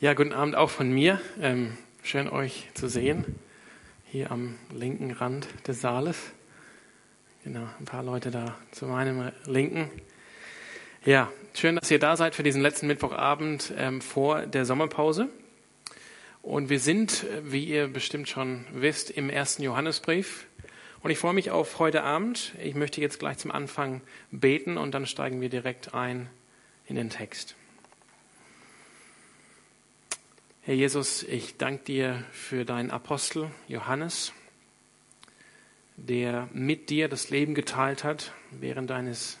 Ja, guten Abend auch von mir. Ähm, schön euch zu sehen, hier am linken Rand des Saales. Genau, ein paar Leute da zu meinem Linken. Ja, schön, dass ihr da seid für diesen letzten Mittwochabend ähm, vor der Sommerpause. Und wir sind, wie ihr bestimmt schon wisst, im ersten Johannesbrief. Und ich freue mich auf heute Abend. Ich möchte jetzt gleich zum Anfang beten und dann steigen wir direkt ein in den Text. Herr Jesus, ich danke dir für deinen Apostel Johannes, der mit dir das Leben geteilt hat während deines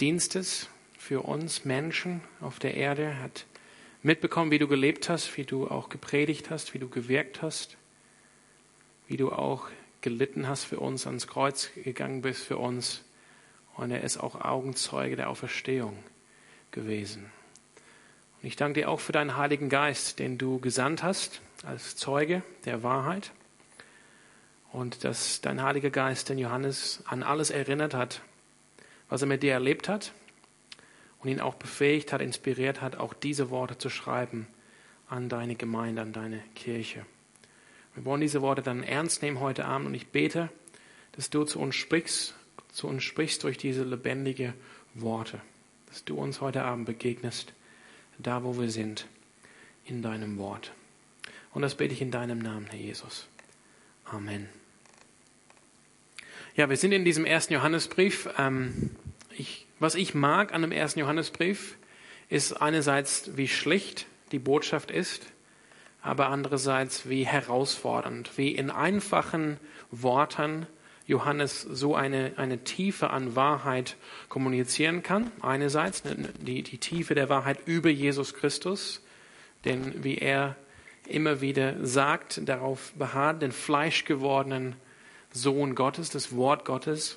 Dienstes für uns Menschen auf der Erde, er hat mitbekommen, wie du gelebt hast, wie du auch gepredigt hast, wie du gewirkt hast, wie du auch gelitten hast für uns, ans Kreuz gegangen bist für uns. Und er ist auch Augenzeuge der Auferstehung gewesen. Und ich danke dir auch für deinen Heiligen Geist, den du gesandt hast als Zeuge der Wahrheit. Und dass dein Heiliger Geist den Johannes an alles erinnert hat, was er mit dir erlebt hat und ihn auch befähigt hat, inspiriert hat, auch diese Worte zu schreiben an deine Gemeinde, an deine Kirche. Wir wollen diese Worte dann ernst nehmen heute Abend und ich bete, dass du zu uns sprichst, zu uns sprichst durch diese lebendige Worte, dass du uns heute Abend begegnest da wo wir sind, in deinem Wort. Und das bete ich in deinem Namen, Herr Jesus. Amen. Ja, wir sind in diesem ersten Johannesbrief. Ähm, ich, was ich mag an dem ersten Johannesbrief, ist einerseits, wie schlicht die Botschaft ist, aber andererseits, wie herausfordernd, wie in einfachen Worten Johannes so eine, eine Tiefe an Wahrheit kommunizieren kann. Einerseits ne, die, die Tiefe der Wahrheit über Jesus Christus, denn wie er immer wieder sagt, darauf beharrt, den fleischgewordenen Sohn Gottes, das Wort Gottes,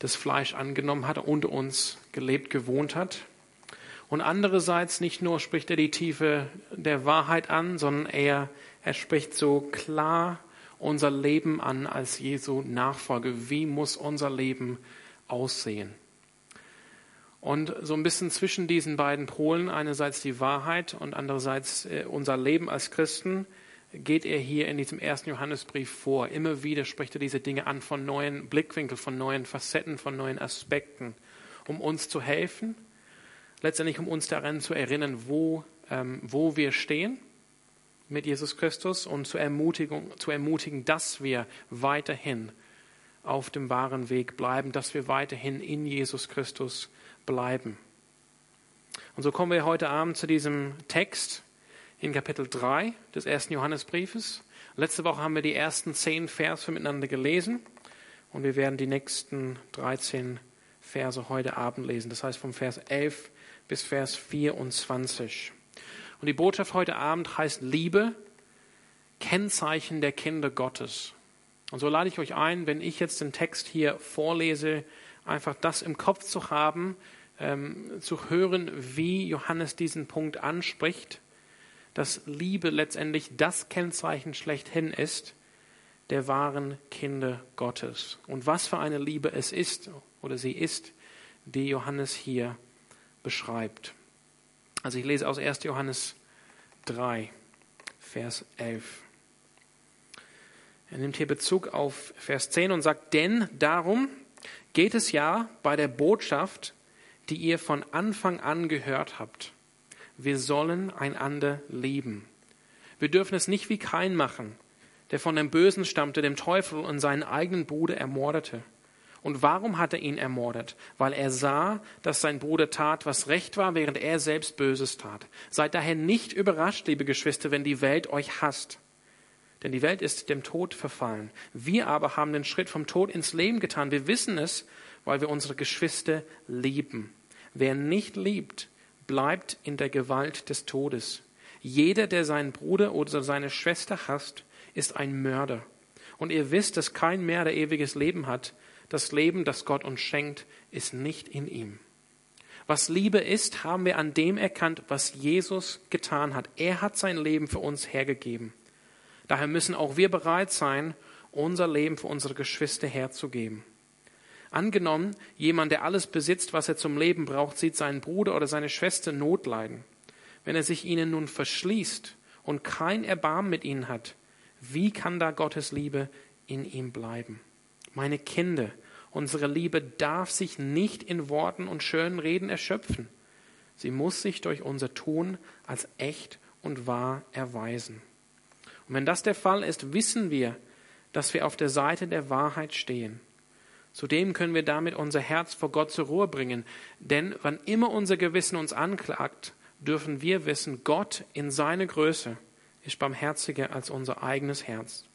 das Fleisch angenommen hat und uns gelebt, gewohnt hat. Und andererseits nicht nur spricht er die Tiefe der Wahrheit an, sondern er, er spricht so klar unser Leben an als Jesu Nachfolge. Wie muss unser Leben aussehen? Und so ein bisschen zwischen diesen beiden Polen, einerseits die Wahrheit und andererseits äh, unser Leben als Christen, geht er hier in diesem ersten Johannesbrief vor. Immer wieder spricht er diese Dinge an von neuen Blickwinkeln, von neuen Facetten, von neuen Aspekten, um uns zu helfen, letztendlich um uns daran zu erinnern, wo, ähm, wo wir stehen mit Jesus Christus und zur Ermutigung, zu ermutigen, dass wir weiterhin auf dem wahren Weg bleiben, dass wir weiterhin in Jesus Christus bleiben. Und so kommen wir heute Abend zu diesem Text in Kapitel 3 des ersten Johannesbriefes. Letzte Woche haben wir die ersten zehn Verse miteinander gelesen und wir werden die nächsten 13 Verse heute Abend lesen. Das heißt vom Vers 11 bis Vers 24. Und die Botschaft heute Abend heißt Liebe, Kennzeichen der Kinder Gottes. Und so lade ich euch ein, wenn ich jetzt den Text hier vorlese, einfach das im Kopf zu haben, ähm, zu hören, wie Johannes diesen Punkt anspricht, dass Liebe letztendlich das Kennzeichen schlechthin ist der wahren Kinder Gottes. Und was für eine Liebe es ist oder sie ist, die Johannes hier beschreibt. Also ich lese aus 1. Johannes 3, Vers 11. Er nimmt hier Bezug auf Vers 10 und sagt, denn darum geht es ja bei der Botschaft, die ihr von Anfang an gehört habt. Wir sollen einander lieben. Wir dürfen es nicht wie Kain machen, der von dem Bösen stammte, dem Teufel und seinen eigenen Bruder ermordete. Und warum hat er ihn ermordet? Weil er sah, dass sein Bruder tat, was recht war, während er selbst Böses tat. Seid daher nicht überrascht, liebe Geschwister, wenn die Welt euch hasst. Denn die Welt ist dem Tod verfallen. Wir aber haben den Schritt vom Tod ins Leben getan. Wir wissen es, weil wir unsere Geschwister lieben. Wer nicht liebt, bleibt in der Gewalt des Todes. Jeder, der seinen Bruder oder seine Schwester hasst, ist ein Mörder. Und ihr wisst, dass kein Mörder ewiges Leben hat, das Leben, das Gott uns schenkt, ist nicht in ihm. Was Liebe ist, haben wir an dem erkannt, was Jesus getan hat. Er hat sein Leben für uns hergegeben. Daher müssen auch wir bereit sein, unser Leben für unsere Geschwister herzugeben. Angenommen, jemand, der alles besitzt, was er zum Leben braucht, sieht seinen Bruder oder seine Schwester Not leiden. wenn er sich ihnen nun verschließt und kein Erbarmen mit ihnen hat, wie kann da Gottes Liebe in ihm bleiben? Meine Kinder, unsere Liebe darf sich nicht in Worten und schönen Reden erschöpfen. Sie muss sich durch unser Tun als echt und wahr erweisen. Und wenn das der Fall ist, wissen wir, dass wir auf der Seite der Wahrheit stehen. Zudem können wir damit unser Herz vor Gott zur Ruhe bringen, denn wann immer unser Gewissen uns anklagt, dürfen wir wissen, Gott in seiner Größe ist barmherziger als unser eigenes Herz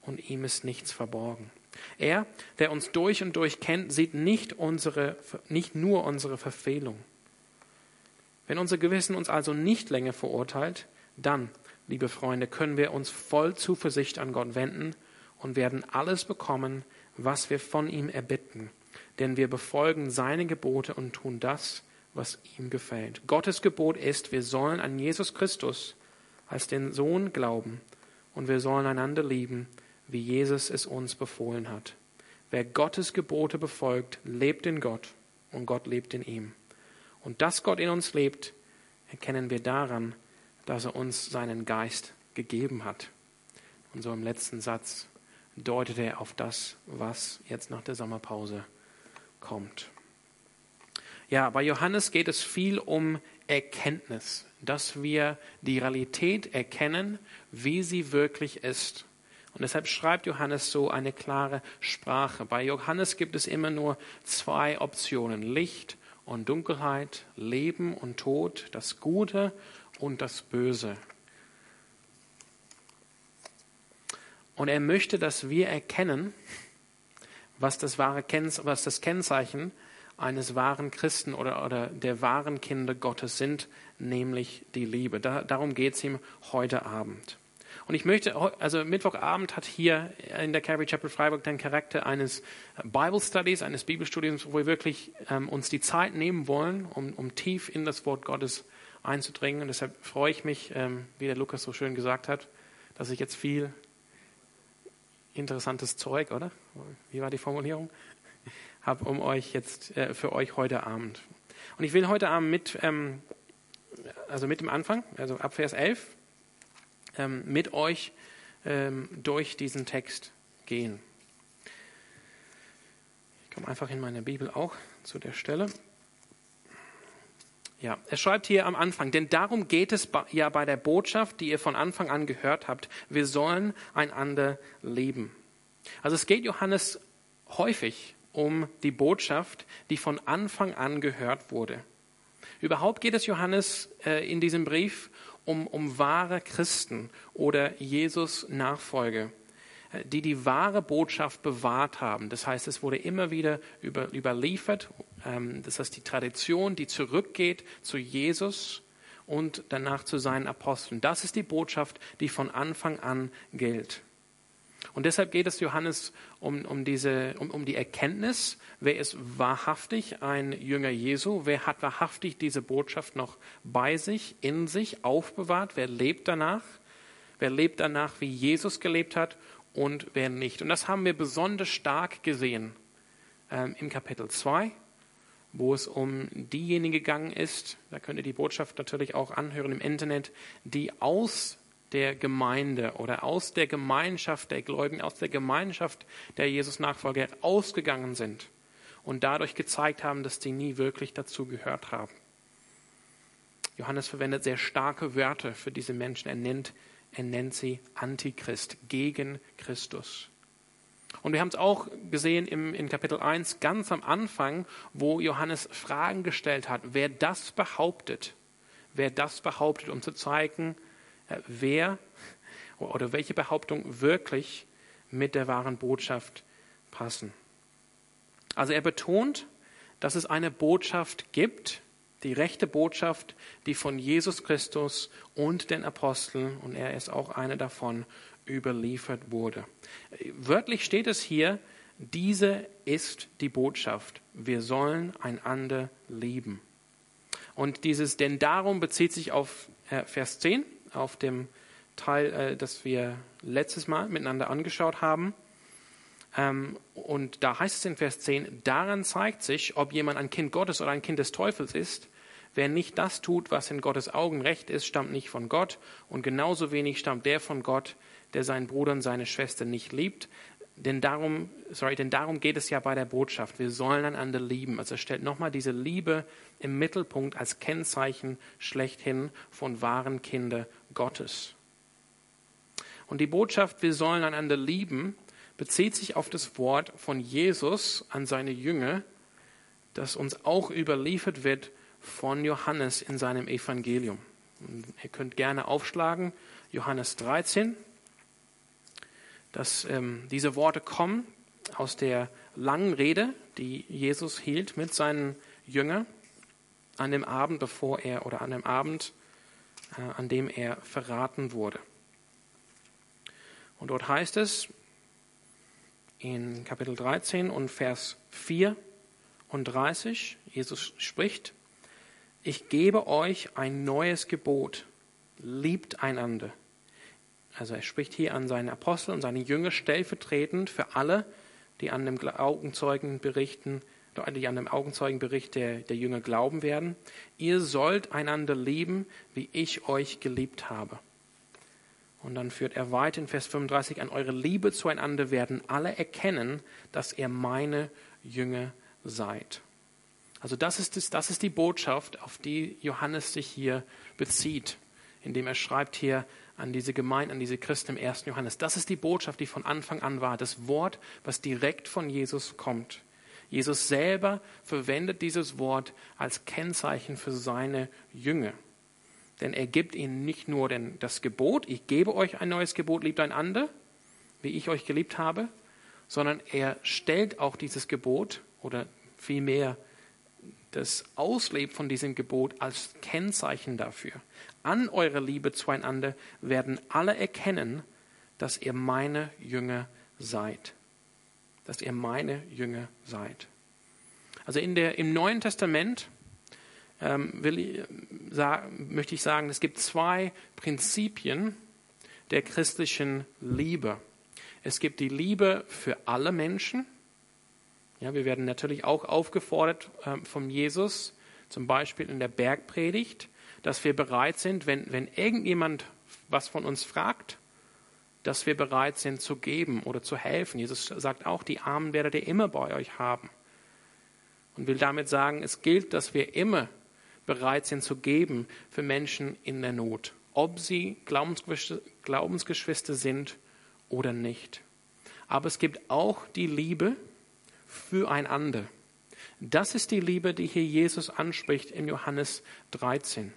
und ihm ist nichts verborgen. Er, der uns durch und durch kennt, sieht nicht, unsere, nicht nur unsere Verfehlung. Wenn unser Gewissen uns also nicht länger verurteilt, dann, liebe Freunde, können wir uns voll Zuversicht an Gott wenden und werden alles bekommen, was wir von ihm erbitten. Denn wir befolgen seine Gebote und tun das, was ihm gefällt. Gottes Gebot ist, wir sollen an Jesus Christus als den Sohn glauben und wir sollen einander lieben, wie Jesus es uns befohlen hat. Wer Gottes Gebote befolgt, lebt in Gott und Gott lebt in ihm. Und dass Gott in uns lebt, erkennen wir daran, dass er uns seinen Geist gegeben hat. Und so im letzten Satz deutet er auf das, was jetzt nach der Sommerpause kommt. Ja, bei Johannes geht es viel um Erkenntnis, dass wir die Realität erkennen, wie sie wirklich ist. Und deshalb schreibt Johannes so eine klare Sprache. Bei Johannes gibt es immer nur zwei Optionen, Licht und Dunkelheit, Leben und Tod, das Gute und das Böse. Und er möchte, dass wir erkennen, was das wahre was das Kennzeichen eines wahren Christen oder, oder der wahren Kinder Gottes sind, nämlich die Liebe. Da, darum geht es ihm heute Abend. Und ich möchte, also Mittwochabend hat hier in der Calvary Chapel Freiburg den Charakter eines Bible Studies, eines Bibelstudiums, wo wir wirklich ähm, uns die Zeit nehmen wollen, um, um tief in das Wort Gottes einzudringen. Und deshalb freue ich mich, ähm, wie der Lukas so schön gesagt hat, dass ich jetzt viel interessantes Zeug, oder? Wie war die Formulierung? habe um euch jetzt äh, für euch heute Abend. Und ich will heute Abend mit, ähm, also mit dem Anfang, also ab Vers 11, ähm, mit euch ähm, durch diesen Text gehen. Ich komme einfach in meine Bibel auch zu der Stelle. Ja, er schreibt hier am Anfang, denn darum geht es ja bei der Botschaft, die ihr von Anfang an gehört habt. Wir sollen einander leben. Also es geht Johannes häufig um die Botschaft, die von Anfang an gehört wurde. Überhaupt geht es Johannes äh, in diesem Brief um, um wahre Christen oder Jesus Nachfolge, äh, die die wahre Botschaft bewahrt haben. Das heißt, es wurde immer wieder über, überliefert. Ähm, das heißt, die Tradition, die zurückgeht zu Jesus und danach zu seinen Aposteln. Das ist die Botschaft, die von Anfang an gilt. Und deshalb geht es Johannes um, um, diese, um, um die Erkenntnis, wer ist wahrhaftig ein Jünger Jesu, wer hat wahrhaftig diese Botschaft noch bei sich, in sich, aufbewahrt, wer lebt danach, wer lebt danach, wie Jesus gelebt hat und wer nicht. Und das haben wir besonders stark gesehen ähm, im Kapitel 2, wo es um diejenigen gegangen ist, da könnt ihr die Botschaft natürlich auch anhören im Internet, die aus der Gemeinde oder aus der Gemeinschaft der Gläubigen, aus der Gemeinschaft der Jesus-Nachfolger ausgegangen sind und dadurch gezeigt haben, dass die nie wirklich dazu gehört haben. Johannes verwendet sehr starke Wörter für diese Menschen. Er nennt, er nennt sie Antichrist, gegen Christus. Und wir haben es auch gesehen im, in Kapitel 1 ganz am Anfang, wo Johannes Fragen gestellt hat, wer das behauptet, wer das behauptet, um zu zeigen, wer oder welche Behauptung wirklich mit der wahren Botschaft passen. Also er betont, dass es eine Botschaft gibt, die rechte Botschaft, die von Jesus Christus und den Aposteln, und er ist auch einer davon, überliefert wurde. Wörtlich steht es hier, diese ist die Botschaft. Wir sollen einander lieben. Und dieses denn darum bezieht sich auf äh, Vers 10 auf dem Teil, äh, das wir letztes Mal miteinander angeschaut haben. Ähm, und da heißt es in Vers 10, daran zeigt sich, ob jemand ein Kind Gottes oder ein Kind des Teufels ist, Wer nicht das tut, was in Gottes Augen recht ist, stammt nicht von Gott und genauso wenig stammt der von Gott, der seinen Bruder und seine Schwester nicht liebt. Denn darum, sorry, denn darum geht es ja bei der Botschaft. Wir sollen einander lieben. Also er stellt nochmal diese Liebe im Mittelpunkt als Kennzeichen schlechthin von wahren Kinder Gottes. Und die Botschaft, wir sollen einander lieben, bezieht sich auf das Wort von Jesus an seine Jünger, das uns auch überliefert wird von Johannes in seinem Evangelium. ihr könnt gerne aufschlagen, Johannes 13, dass ähm, diese Worte kommen aus der langen Rede, die Jesus hielt mit seinen Jüngern an dem Abend, bevor er oder an dem Abend, äh, an dem er verraten wurde. Und dort heißt es in Kapitel 13 und Vers 34, Jesus spricht, ich gebe euch ein neues Gebot, liebt einander. Also er spricht hier an seine Apostel und seine Jünger stellvertretend für alle, die an dem Augenzeugen berichten, die an dem Augenzeugenbericht der, der Jünger glauben werden. Ihr sollt einander lieben, wie ich euch geliebt habe. Und dann führt er weiter in Vers 35, an eure Liebe zueinander werden alle erkennen, dass ihr meine Jünger seid. Also das ist, das, das ist die Botschaft, auf die Johannes sich hier bezieht, indem er schreibt hier an diese Gemeinde, an diese Christen im ersten Johannes. Das ist die Botschaft, die von Anfang an war, das Wort, was direkt von Jesus kommt. Jesus selber verwendet dieses Wort als Kennzeichen für seine Jünger. Denn er gibt ihnen nicht nur den, das Gebot, ich gebe euch ein neues Gebot, liebt einander, wie ich euch geliebt habe, sondern er stellt auch dieses Gebot oder vielmehr das Ausleben von diesem Gebot als Kennzeichen dafür. An eurer Liebe zueinander werden alle erkennen, dass ihr meine Jünger seid. Dass ihr meine Jünger seid. Also in der, im Neuen Testament ähm, will ich, sagen, möchte ich sagen, es gibt zwei Prinzipien der christlichen Liebe. Es gibt die Liebe für alle Menschen ja, wir werden natürlich auch aufgefordert äh, von Jesus, zum Beispiel in der Bergpredigt, dass wir bereit sind, wenn, wenn irgendjemand was von uns fragt, dass wir bereit sind zu geben oder zu helfen. Jesus sagt auch, die Armen werdet ihr immer bei euch haben. Und will damit sagen, es gilt, dass wir immer bereit sind zu geben für Menschen in der Not, ob sie Glaubensgeschwister, Glaubensgeschwister sind oder nicht. Aber es gibt auch die Liebe, füreinander. Das ist die Liebe, die hier Jesus anspricht in Johannes 13.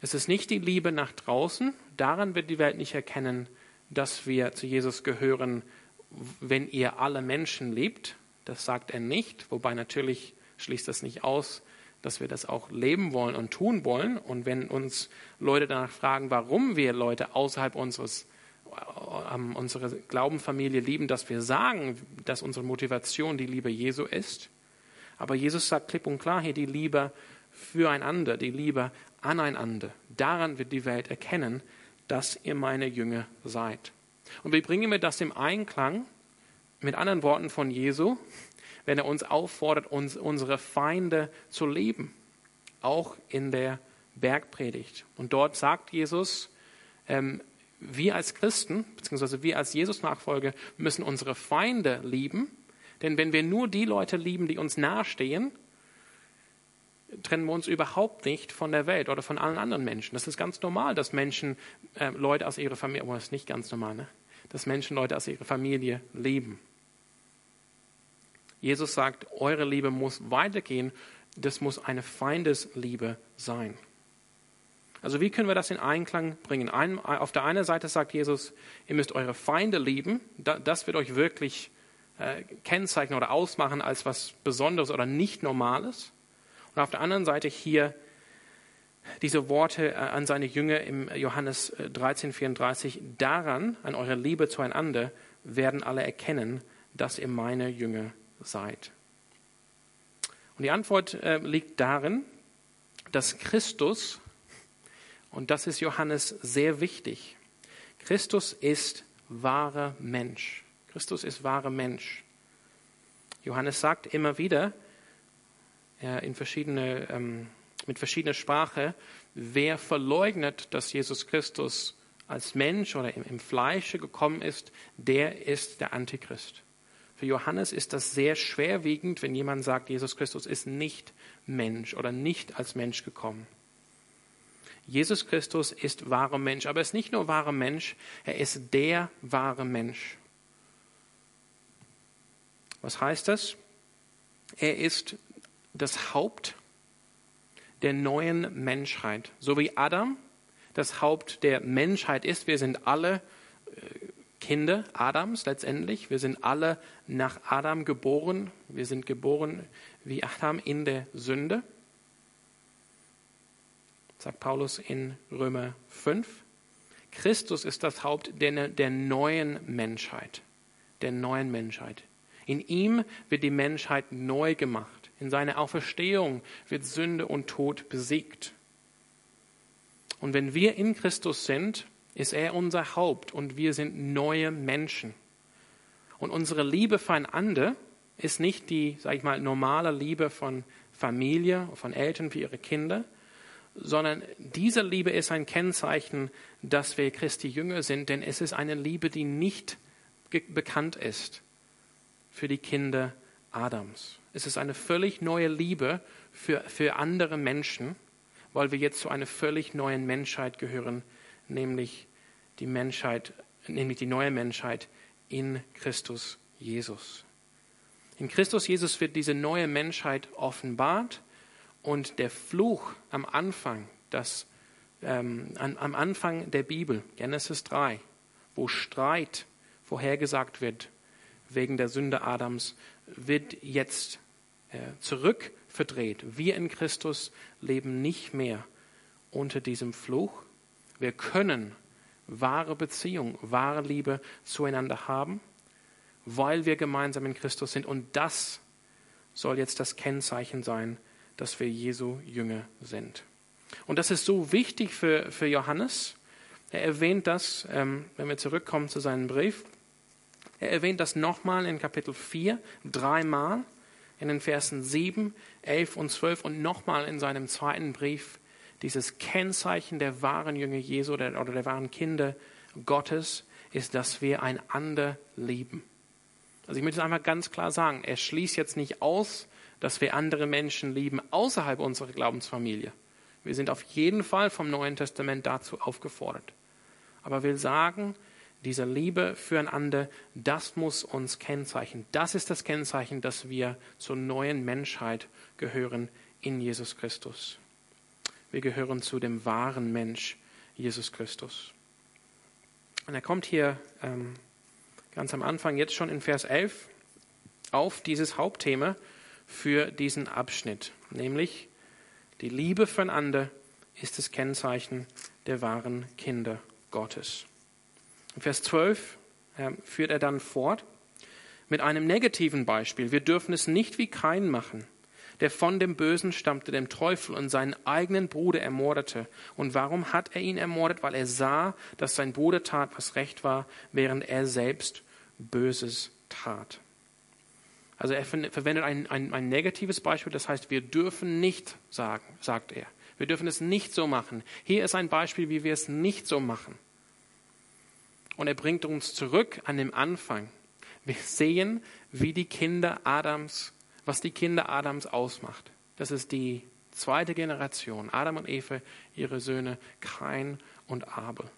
Es ist nicht die Liebe nach draußen, daran wird die Welt nicht erkennen, dass wir zu Jesus gehören, wenn ihr alle Menschen liebt. Das sagt er nicht, wobei natürlich schließt das nicht aus, dass wir das auch leben wollen und tun wollen. Und wenn uns Leute danach fragen, warum wir Leute außerhalb unseres unsere Glaubenfamilie lieben, dass wir sagen, dass unsere Motivation die Liebe Jesu ist. Aber Jesus sagt klipp und klar hier die Liebe füreinander, die Liebe aneinander. Daran wird die Welt erkennen, dass ihr meine Jünger seid. Und wie bringen wir das im Einklang mit anderen Worten von Jesu, wenn er uns auffordert, uns unsere Feinde zu lieben, auch in der Bergpredigt. Und dort sagt Jesus, ähm, wir als Christen, beziehungsweise wir als Jesus-Nachfolger, müssen unsere Feinde lieben. Denn wenn wir nur die Leute lieben, die uns nahestehen, trennen wir uns überhaupt nicht von der Welt oder von allen anderen Menschen. Das ist ganz normal, dass Menschen äh, Leute aus ihrer Familie, aber das ist nicht ganz normal, ne? dass Menschen Leute aus ihrer Familie lieben. Jesus sagt, eure Liebe muss weitergehen, das muss eine Feindesliebe sein. Also wie können wir das in Einklang bringen? Ein, auf der einen Seite sagt Jesus, ihr müsst eure Feinde lieben. Das wird euch wirklich äh, kennzeichnen oder ausmachen als was Besonderes oder nicht Normales. Und auf der anderen Seite hier diese Worte äh, an seine Jünger im Johannes 13, äh, 34. Daran, an eurer Liebe zueinander, werden alle erkennen, dass ihr meine Jünger seid. Und die Antwort äh, liegt darin, dass Christus und das ist Johannes sehr wichtig. Christus ist wahrer Mensch. Christus ist wahrer Mensch. Johannes sagt immer wieder, in verschiedene, ähm, mit verschiedener Sprache, wer verleugnet, dass Jesus Christus als Mensch oder im Fleische gekommen ist, der ist der Antichrist. Für Johannes ist das sehr schwerwiegend, wenn jemand sagt, Jesus Christus ist nicht Mensch oder nicht als Mensch gekommen. Jesus Christus ist wahrer Mensch, aber er ist nicht nur wahrer Mensch, er ist der wahre Mensch. Was heißt das? Er ist das Haupt der neuen Menschheit. So wie Adam das Haupt der Menschheit ist. Wir sind alle äh, Kinder Adams letztendlich. Wir sind alle nach Adam geboren. Wir sind geboren wie Adam in der Sünde. Sagt Paulus in Römer 5. Christus ist das Haupt der, der neuen Menschheit. Der neuen Menschheit. In ihm wird die Menschheit neu gemacht. In seiner Auferstehung wird Sünde und Tod besiegt. Und wenn wir in Christus sind, ist er unser Haupt und wir sind neue Menschen. Und unsere Liebe füreinander ist nicht die, sag ich mal, normale Liebe von Familie, von Eltern für ihre Kinder, sondern diese Liebe ist ein Kennzeichen, dass wir Christi Jünger sind, denn es ist eine Liebe, die nicht bekannt ist für die Kinder Adams. Es ist eine völlig neue Liebe für, für andere Menschen, weil wir jetzt zu einer völlig neuen Menschheit gehören, nämlich die Menschheit, nämlich die neue Menschheit in Christus Jesus. In Christus Jesus wird diese neue Menschheit offenbart und der Fluch am Anfang, das, ähm, an, am Anfang der Bibel, Genesis 3, wo Streit vorhergesagt wird, wegen der Sünde Adams, wird jetzt äh, zurückverdreht. Wir in Christus leben nicht mehr unter diesem Fluch. Wir können wahre Beziehung, wahre Liebe zueinander haben, weil wir gemeinsam in Christus sind. Und das soll jetzt das Kennzeichen sein, dass wir Jesu Jünger sind. Und das ist so wichtig für, für Johannes. Er erwähnt das, ähm, wenn wir zurückkommen zu seinem Brief, er erwähnt das nochmal in Kapitel 4, dreimal, in den Versen 7, 11 und 12 und nochmal in seinem zweiten Brief, dieses Kennzeichen der wahren Jünger Jesu oder der wahren Kinder Gottes ist, dass wir einander lieben. Also ich möchte es einfach ganz klar sagen, er schließt jetzt nicht aus, dass wir andere Menschen lieben außerhalb unserer Glaubensfamilie. Wir sind auf jeden Fall vom Neuen Testament dazu aufgefordert. Aber will sagen, diese Liebe füreinander, das muss uns kennzeichnen. Das ist das Kennzeichen, dass wir zur neuen Menschheit gehören in Jesus Christus. Wir gehören zu dem wahren Mensch, Jesus Christus. Und er kommt hier ähm, ganz am Anfang, jetzt schon in Vers 11, auf dieses Hauptthema für diesen Abschnitt, nämlich die Liebe füreinander ist das Kennzeichen der wahren Kinder Gottes. In Vers 12 äh, führt er dann fort mit einem negativen Beispiel. Wir dürfen es nicht wie Kain machen, der von dem Bösen stammte, dem Teufel und seinen eigenen Bruder ermordete. Und warum hat er ihn ermordet? Weil er sah, dass sein Bruder tat, was recht war, während er selbst Böses tat. Also er verwendet ein, ein, ein negatives Beispiel, das heißt, wir dürfen nicht sagen, sagt er. Wir dürfen es nicht so machen. Hier ist ein Beispiel, wie wir es nicht so machen. Und er bringt uns zurück an den Anfang. Wir sehen, wie die Kinder Adams, was die Kinder Adams ausmacht. Das ist die zweite Generation. Adam und Eva, ihre Söhne Kain und Abel.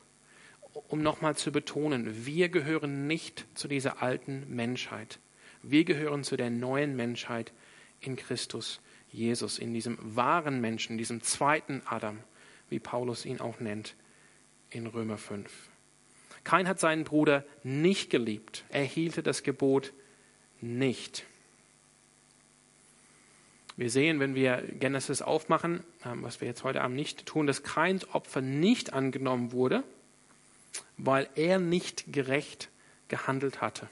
Um nochmal zu betonen, wir gehören nicht zu dieser alten Menschheit. Wir gehören zu der neuen Menschheit in Christus Jesus, in diesem wahren Menschen, diesem zweiten Adam, wie Paulus ihn auch nennt in Römer 5. Kain hat seinen Bruder nicht geliebt. Er hielte das Gebot nicht. Wir sehen, wenn wir Genesis aufmachen, ähm, was wir jetzt heute Abend nicht tun, dass Kains Opfer nicht angenommen wurde, weil er nicht gerecht gehandelt hatte.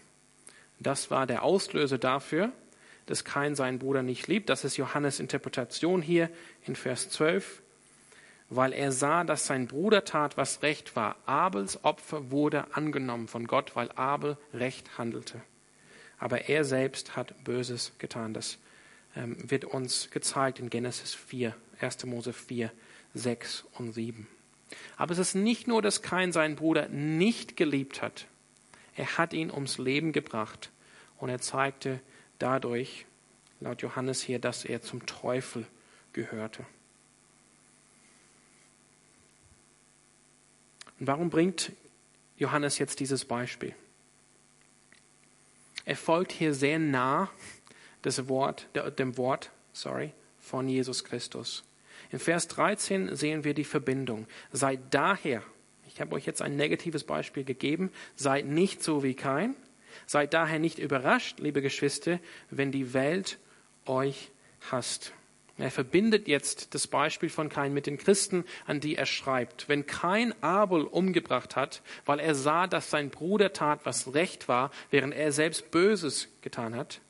Das war der Auslöser dafür, dass Kain seinen Bruder nicht liebt. Das ist Johannes Interpretation hier in Vers 12 weil er sah, dass sein Bruder tat, was recht war. Abels Opfer wurde angenommen von Gott, weil Abel recht handelte. Aber er selbst hat Böses getan. Das ähm, wird uns gezeigt in Genesis 4, 1. Mose 4, 6 und 7. Aber es ist nicht nur, dass Kain seinen Bruder nicht geliebt hat. Er hat ihn ums Leben gebracht und er zeigte dadurch, laut Johannes hier, dass er zum Teufel gehörte. Und warum bringt Johannes jetzt dieses Beispiel? Er folgt hier sehr nah das Wort, dem Wort sorry, von Jesus Christus. In Vers 13 sehen wir die Verbindung. Seid daher, ich habe euch jetzt ein negatives Beispiel gegeben, seid nicht so wie kein, seid daher nicht überrascht, liebe Geschwister, wenn die Welt euch hasst. Er verbindet jetzt das Beispiel von Kain mit den Christen, an die er schreibt. Wenn Kain Abel umgebracht hat, weil er sah, dass sein Bruder tat, was recht war, während er selbst Böses getan hat,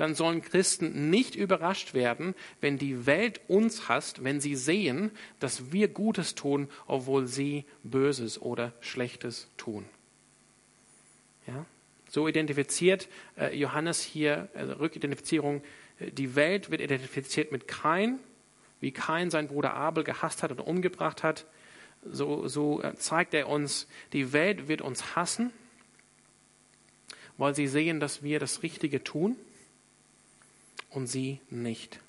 dann sollen Christen nicht überrascht werden, wenn die Welt uns hasst, wenn sie sehen, dass wir Gutes tun, obwohl sie Böses oder Schlechtes tun. Ja? So identifiziert äh, Johannes hier, also Rückidentifizierung, äh, die Welt wird identifiziert mit Kain, wie Kain seinen Bruder Abel gehasst hat und umgebracht hat. So, so äh, zeigt er uns, die Welt wird uns hassen, weil sie sehen, dass wir das Richtige tun und sie nicht.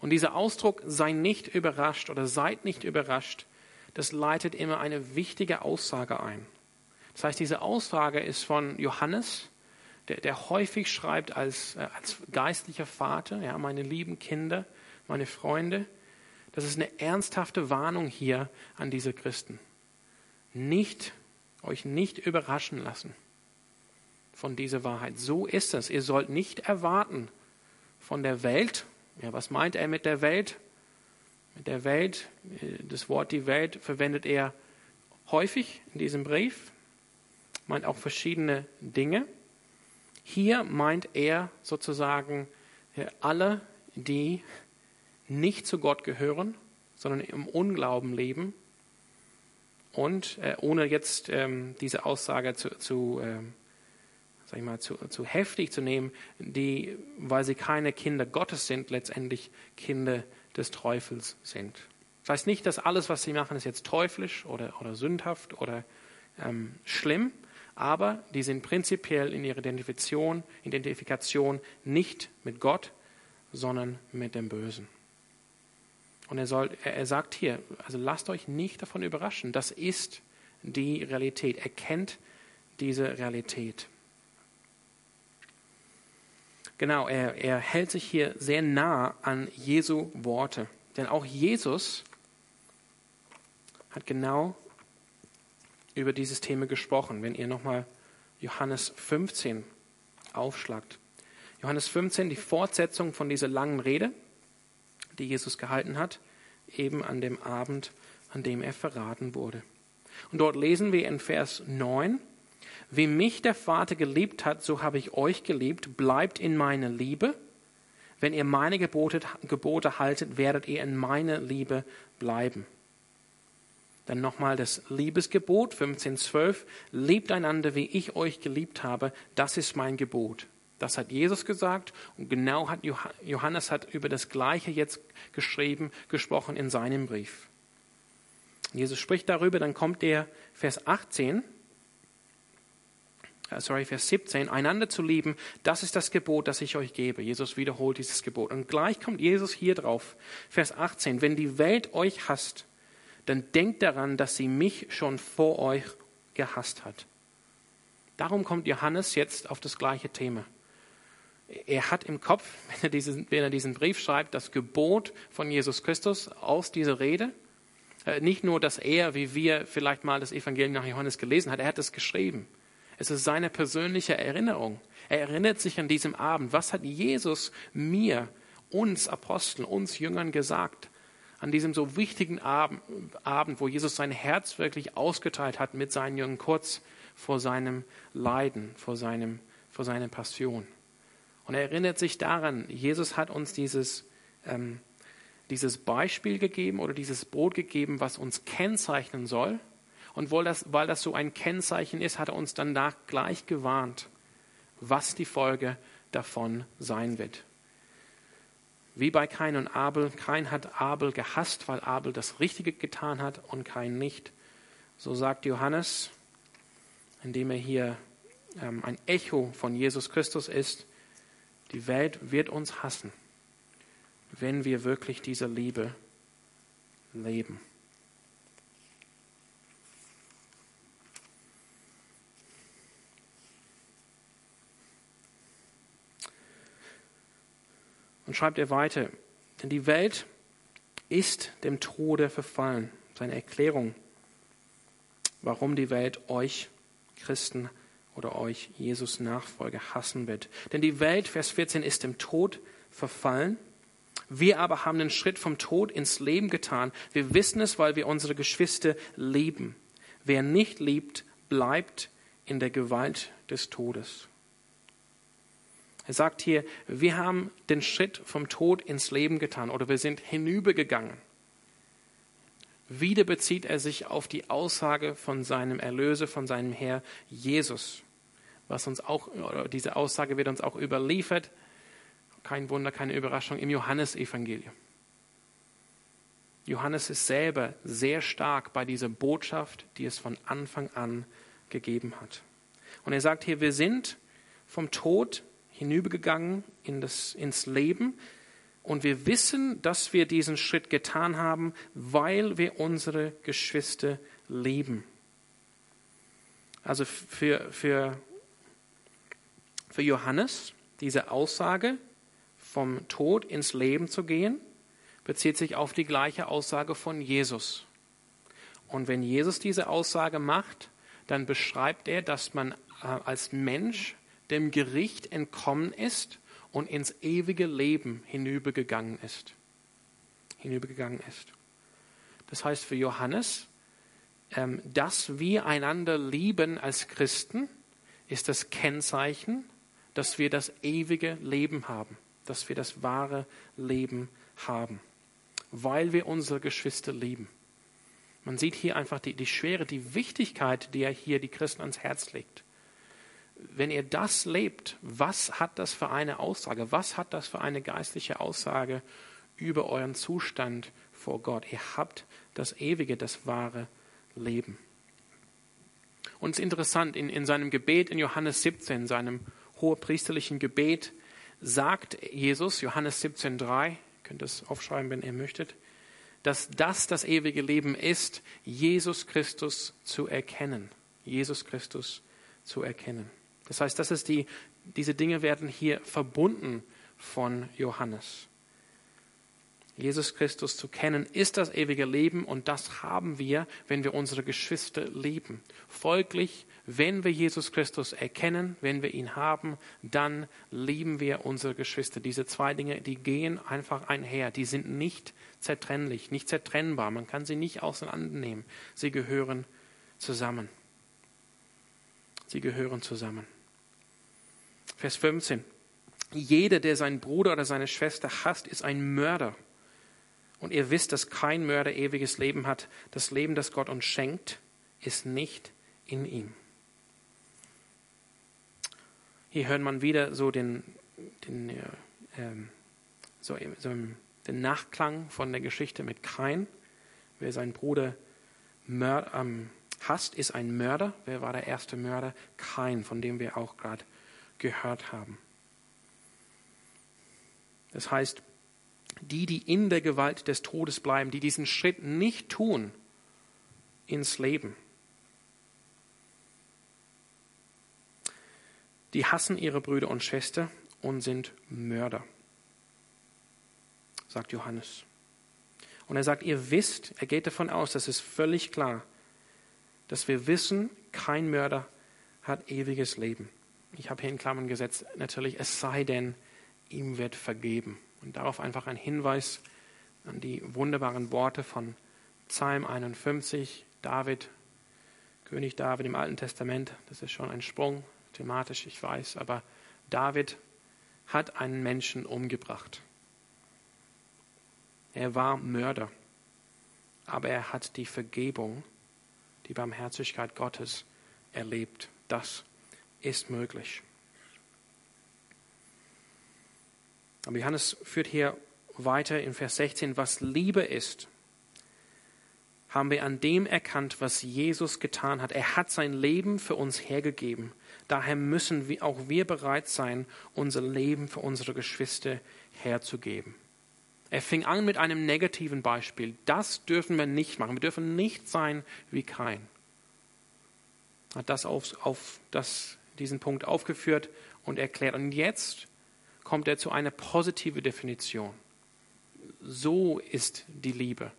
Und dieser Ausdruck, sei nicht überrascht oder seid nicht überrascht, das leitet immer eine wichtige Aussage ein. Das heißt, diese Aussage ist von Johannes, der, der häufig schreibt als, äh, als geistlicher Vater, ja, meine lieben Kinder, meine Freunde. Das ist eine ernsthafte Warnung hier an diese Christen. Nicht, euch nicht überraschen lassen von dieser Wahrheit. So ist es. Ihr sollt nicht erwarten, von der Welt. Ja, was meint er mit der Welt? Mit der Welt, äh, das Wort die Welt verwendet er häufig in diesem Brief, meint auch verschiedene Dinge. Hier meint er sozusagen äh, alle, die nicht zu Gott gehören, sondern im Unglauben leben. Und äh, ohne jetzt ähm, diese Aussage zu, zu ähm, sag ich mal, zu, zu heftig zu nehmen, die, weil sie keine Kinder Gottes sind, letztendlich Kinder des Teufels sind. Das heißt nicht, dass alles, was sie machen, ist jetzt teuflisch oder, oder sündhaft oder ähm, schlimm, aber die sind prinzipiell in ihrer Identifikation, Identifikation nicht mit Gott, sondern mit dem Bösen. Und er, soll, er sagt hier, also lasst euch nicht davon überraschen, das ist die Realität. Erkennt diese Realität. Genau, er, er hält sich hier sehr nah an Jesu Worte. Denn auch Jesus hat genau über dieses Thema gesprochen, wenn ihr nochmal Johannes 15 aufschlagt. Johannes 15, die Fortsetzung von dieser langen Rede, die Jesus gehalten hat, eben an dem Abend, an dem er verraten wurde. Und dort lesen wir in Vers 9, wie mich der Vater geliebt hat, so habe ich euch geliebt. Bleibt in meiner Liebe. Wenn ihr meine Gebote, Gebote haltet, werdet ihr in meiner Liebe bleiben. Dann nochmal das Liebesgebot 15.12. Liebt einander, wie ich euch geliebt habe. Das ist mein Gebot. Das hat Jesus gesagt und genau hat Johannes hat über das Gleiche jetzt geschrieben, gesprochen in seinem Brief. Jesus spricht darüber, dann kommt der Vers 18. Äh, sorry, Vers 17, einander zu lieben, das ist das Gebot, das ich euch gebe. Jesus wiederholt dieses Gebot. Und gleich kommt Jesus hier drauf, Vers 18, wenn die Welt euch hasst, dann denkt daran, dass sie mich schon vor euch gehasst hat. Darum kommt Johannes jetzt auf das gleiche Thema. Er hat im Kopf, wenn er, diesen, wenn er diesen Brief schreibt, das Gebot von Jesus Christus aus dieser Rede. Äh, nicht nur, dass er, wie wir vielleicht mal das Evangelium nach Johannes gelesen hat, er hat es geschrieben. Es ist seine persönliche Erinnerung. Er erinnert sich an diesem Abend. Was hat Jesus mir, uns Aposteln, uns Jüngern gesagt? An diesem so wichtigen Abend, wo Jesus sein Herz wirklich ausgeteilt hat mit seinen Jüngern kurz vor seinem Leiden, vor, seinem, vor seiner Passion. Und er erinnert sich daran, Jesus hat uns dieses, ähm, dieses Beispiel gegeben oder dieses Brot gegeben, was uns kennzeichnen soll – und weil das, weil das so ein Kennzeichen ist, hat er uns danach gleich gewarnt, was die Folge davon sein wird. Wie bei Kain und Abel. Kain hat Abel gehasst, weil Abel das Richtige getan hat und Kain nicht. So sagt Johannes, indem er hier ähm, ein Echo von Jesus Christus ist. Die Welt wird uns hassen, wenn wir wirklich diese Liebe leben. Und schreibt er weiter, denn die Welt ist dem Tode verfallen. Seine Erklärung, warum die Welt euch Christen oder euch Jesus Nachfolger hassen wird. Denn die Welt, Vers 14, ist dem Tod verfallen. Wir aber haben den Schritt vom Tod ins Leben getan. Wir wissen es, weil wir unsere Geschwister lieben. Wer nicht liebt, bleibt in der Gewalt des Todes. Er sagt hier, wir haben den Schritt vom Tod ins Leben getan oder wir sind hinübergegangen. Wieder bezieht er sich auf die Aussage von seinem Erlöser, von seinem Herr Jesus. Was uns auch, diese Aussage wird uns auch überliefert. Kein Wunder, keine Überraschung im Johannesevangelium. Johannes ist selber sehr stark bei dieser Botschaft, die es von Anfang an gegeben hat. Und er sagt hier, wir sind vom Tod hinübergegangen in das, ins Leben. Und wir wissen, dass wir diesen Schritt getan haben, weil wir unsere Geschwister lieben. Also für, für, für Johannes, diese Aussage, vom Tod ins Leben zu gehen, bezieht sich auf die gleiche Aussage von Jesus. Und wenn Jesus diese Aussage macht, dann beschreibt er, dass man äh, als Mensch dem Gericht entkommen ist und ins ewige Leben hinübergegangen ist. Hinübergegangen ist. Das heißt für Johannes, ähm, dass wir einander lieben als Christen, ist das Kennzeichen, dass wir das ewige Leben haben, dass wir das wahre Leben haben, weil wir unsere Geschwister lieben. Man sieht hier einfach die, die Schwere, die Wichtigkeit, die er hier die Christen ans Herz legt wenn ihr das lebt, was hat das für eine Aussage? Was hat das für eine geistliche Aussage über euren Zustand vor Gott? Ihr habt das ewige, das wahre Leben. Und es ist interessant, in, in seinem Gebet in Johannes 17, seinem hohepriesterlichen Gebet, sagt Jesus, Johannes 17,3, ihr könnt das aufschreiben, wenn ihr möchtet, dass das das ewige Leben ist, Jesus Christus zu erkennen. Jesus Christus zu erkennen. Das heißt, das ist die, diese Dinge werden hier verbunden von Johannes. Jesus Christus zu kennen, ist das ewige Leben und das haben wir, wenn wir unsere Geschwister lieben. Folglich, wenn wir Jesus Christus erkennen, wenn wir ihn haben, dann lieben wir unsere Geschwister. Diese zwei Dinge, die gehen einfach einher. Die sind nicht zertrennlich, nicht zertrennbar. Man kann sie nicht auseinandernehmen. Sie gehören zusammen. Sie gehören zusammen. Vers 15. Jeder, der seinen Bruder oder seine Schwester hasst, ist ein Mörder. Und ihr wisst, dass kein Mörder ewiges Leben hat. Das Leben, das Gott uns schenkt, ist nicht in ihm. Hier hört man wieder so den, den, äh, ähm, so, so den Nachklang von der Geschichte mit Kain. Wer seinen Bruder mörd, ähm, hasst, ist ein Mörder. Wer war der erste Mörder? Kein, von dem wir auch gerade gehört haben. Das heißt, die, die in der Gewalt des Todes bleiben, die diesen Schritt nicht tun ins Leben, die hassen ihre Brüder und Schwestern und sind Mörder, sagt Johannes. Und er sagt, ihr wisst, er geht davon aus, das ist völlig klar, dass wir wissen, kein Mörder hat ewiges Leben. Ich habe hier in Klammern gesetzt, natürlich, es sei denn, ihm wird vergeben. Und darauf einfach ein Hinweis an die wunderbaren Worte von Psalm 51, David, König David im Alten Testament. Das ist schon ein Sprung, thematisch, ich weiß, aber David hat einen Menschen umgebracht. Er war Mörder, aber er hat die Vergebung die Barmherzigkeit Gottes erlebt. Das ist möglich. Aber Johannes führt hier weiter in Vers 16, was Liebe ist, haben wir an dem erkannt, was Jesus getan hat. Er hat sein Leben für uns hergegeben. Daher müssen wir, auch wir bereit sein, unser Leben für unsere Geschwister herzugeben. Er fing an mit einem negativen Beispiel. Das dürfen wir nicht machen. Wir dürfen nicht sein wie kein. Hat das auf, auf das, diesen Punkt aufgeführt und erklärt. Und jetzt kommt er zu einer positiven Definition. So ist die Liebe.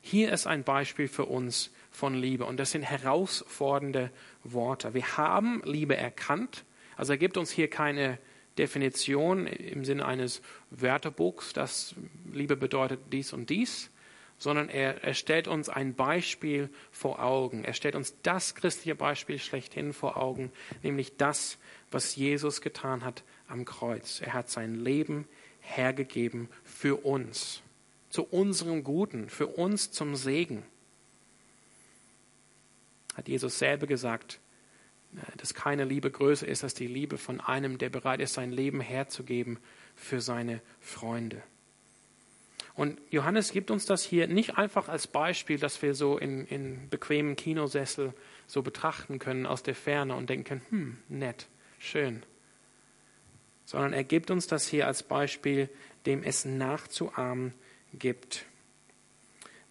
Hier ist ein Beispiel für uns von Liebe und das sind herausfordernde Worte. Wir haben Liebe erkannt, also er gibt uns hier keine Definition im Sinne eines Wörterbuchs, dass Liebe bedeutet dies und dies, sondern er, er stellt uns ein Beispiel vor Augen. Er stellt uns das christliche Beispiel schlechthin vor Augen, nämlich das, was Jesus getan hat am Kreuz. Er hat sein Leben hergegeben für uns, zu unserem Guten, für uns zum Segen. Hat Jesus selber gesagt, dass keine Liebe größer ist als die Liebe von einem, der bereit ist, sein Leben herzugeben für seine Freunde. Und Johannes gibt uns das hier nicht einfach als Beispiel, dass wir so in, in bequemen Kinosessel so betrachten können aus der Ferne und denken, hm, nett, schön. Sondern er gibt uns das hier als Beispiel, dem es nachzuahmen gibt.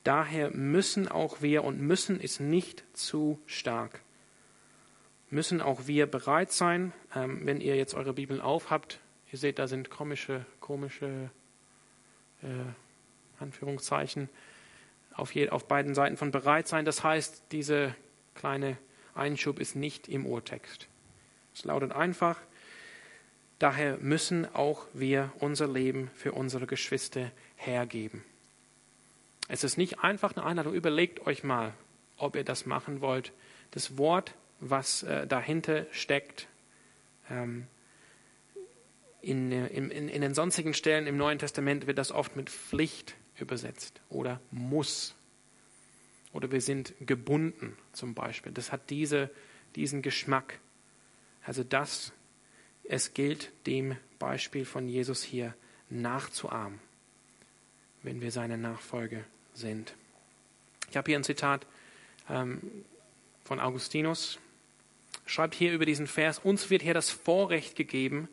Daher müssen auch wir, und müssen ist nicht zu stark, müssen auch wir bereit sein, ähm, wenn ihr jetzt eure Bibeln aufhabt, ihr seht, da sind komische, komische äh, Anführungszeichen, auf, je, auf beiden Seiten von bereit sein. Das heißt, diese kleine Einschub ist nicht im Urtext. Es lautet einfach, daher müssen auch wir unser Leben für unsere Geschwister hergeben. Es ist nicht einfach eine Einladung, überlegt euch mal, ob ihr das machen wollt. Das Wort, was äh, dahinter steckt, ähm, in, in, in, den sonstigen Stellen im Neuen Testament wird das oft mit Pflicht übersetzt oder muss. Oder wir sind gebunden zum Beispiel. Das hat diese, diesen Geschmack. Also das, es gilt dem Beispiel von Jesus hier nachzuahmen, wenn wir seine Nachfolge sind. Ich habe hier ein Zitat ähm, von Augustinus. Schreibt hier über diesen Vers, uns wird hier das Vorrecht gegeben,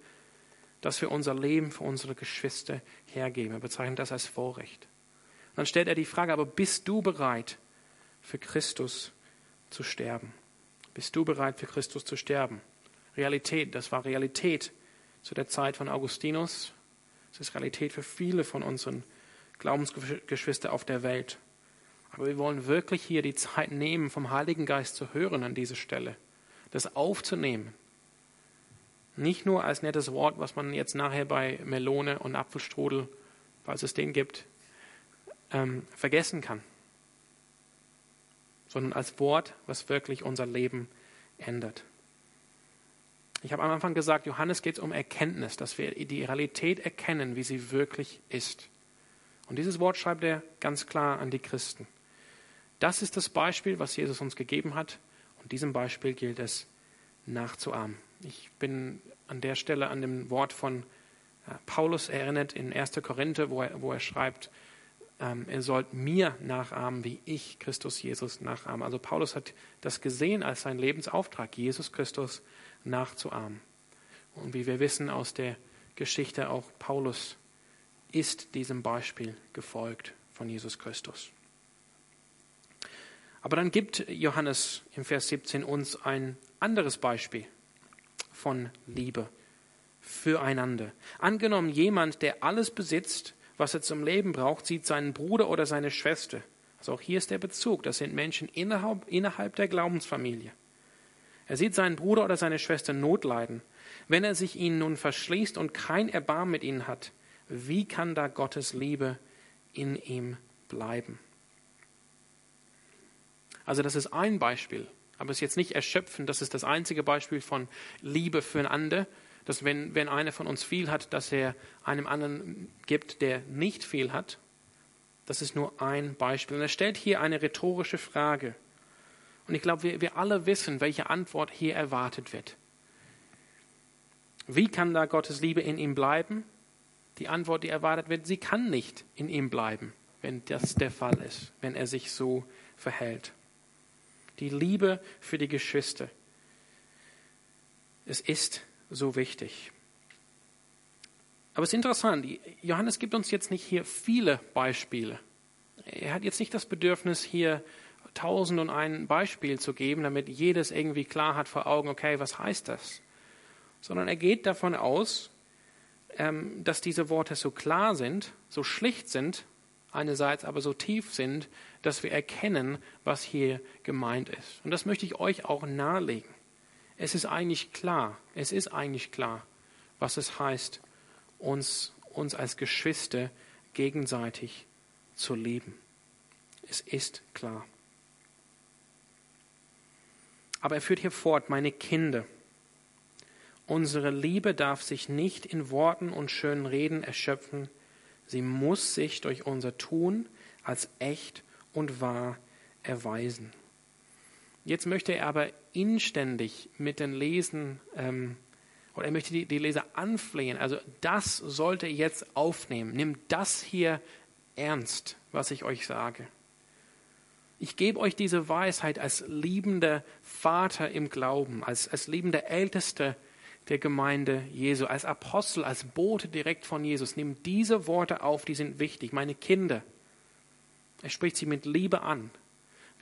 dass wir unser Leben für unsere Geschwister hergeben. Er bezeichnet das als Vorrecht. Dann stellt er die Frage, aber bist du bereit, für Christus zu sterben? Bist du bereit, für Christus zu sterben? Realität, das war Realität zu der Zeit von Augustinus. Es ist Realität für viele von unseren Glaubensgeschwistern auf der Welt. Aber wir wollen wirklich hier die Zeit nehmen, vom Heiligen Geist zu hören an dieser Stelle, das aufzunehmen. Nicht nur als nettes Wort, was man jetzt nachher bei Melone und Apfelstrudel, falls es den gibt, ähm, vergessen kann, sondern als Wort, was wirklich unser Leben ändert. Ich habe am Anfang gesagt, Johannes geht es um Erkenntnis, dass wir die Realität erkennen, wie sie wirklich ist. Und dieses Wort schreibt er ganz klar an die Christen. Das ist das Beispiel, was Jesus uns gegeben hat. Und diesem Beispiel gilt es nachzuahmen. Ich bin an der Stelle an dem Wort von äh, Paulus erinnert in 1. Korinther, wo er, wo er schreibt, ähm, ihr sollt mir nachahmen, wie ich Christus Jesus nachahmen. Also Paulus hat das gesehen als sein Lebensauftrag, Jesus Christus nachzuahmen. Und wie wir wissen aus der Geschichte, auch Paulus ist diesem Beispiel gefolgt von Jesus Christus. Aber dann gibt Johannes im Vers 17 uns ein anderes Beispiel von Liebe füreinander. Angenommen, jemand, der alles besitzt, was er zum Leben braucht, sieht seinen Bruder oder seine Schwester. Also auch hier ist der Bezug. Das sind Menschen innerhalb, innerhalb der Glaubensfamilie. Er sieht seinen Bruder oder seine Schwester Notleiden. Wenn er sich ihnen nun verschließt und kein Erbarmen mit ihnen hat, wie kann da Gottes Liebe in ihm bleiben? Also das ist ein Beispiel, aber es ist jetzt nicht erschöpfend, das ist das einzige Beispiel von Liebe füreinander, dass wenn, wenn einer von uns viel hat, dass er einem anderen gibt, der nicht viel hat. Das ist nur ein Beispiel. Und er stellt hier eine rhetorische Frage. Und ich glaube, wir, wir alle wissen, welche Antwort hier erwartet wird. Wie kann da Gottes Liebe in ihm bleiben? Die Antwort, die erwartet wird, sie kann nicht in ihm bleiben, wenn das der Fall ist, wenn er sich so verhält. Die Liebe für die Geschwister. Es ist so wichtig. Aber es ist interessant, Johannes gibt uns jetzt nicht hier viele Beispiele. Er hat jetzt nicht das Bedürfnis, hier tausend und ein Beispiel zu geben, damit jedes irgendwie klar hat vor Augen, okay, was heißt das? Sondern er geht davon aus, ähm, dass diese Worte so klar sind, so schlicht sind, einerseits aber so tief sind, dass wir erkennen, was hier gemeint ist. Und das möchte ich euch auch nahelegen. Es ist eigentlich klar, es ist eigentlich klar, was es heißt, uns, uns als Geschwister gegenseitig zu lieben. Es ist klar. Aber er führt hier fort, meine Kinder. Unsere Liebe darf sich nicht in Worten und schönen Reden erschöpfen. Sie muss sich durch unser Tun als echt und wahr erweisen. Jetzt möchte er aber inständig mit den Lesen, ähm, oder er möchte die, die Leser anflehen. Also das sollte er jetzt aufnehmen. Nimm das hier ernst, was ich euch sage. Ich gebe euch diese Weisheit als liebender Vater im Glauben, als, als liebender Ältester der Gemeinde Jesu, als Apostel, als Bote direkt von Jesus. Nimm diese Worte auf, die sind wichtig. Meine Kinder, er spricht sie mit Liebe an,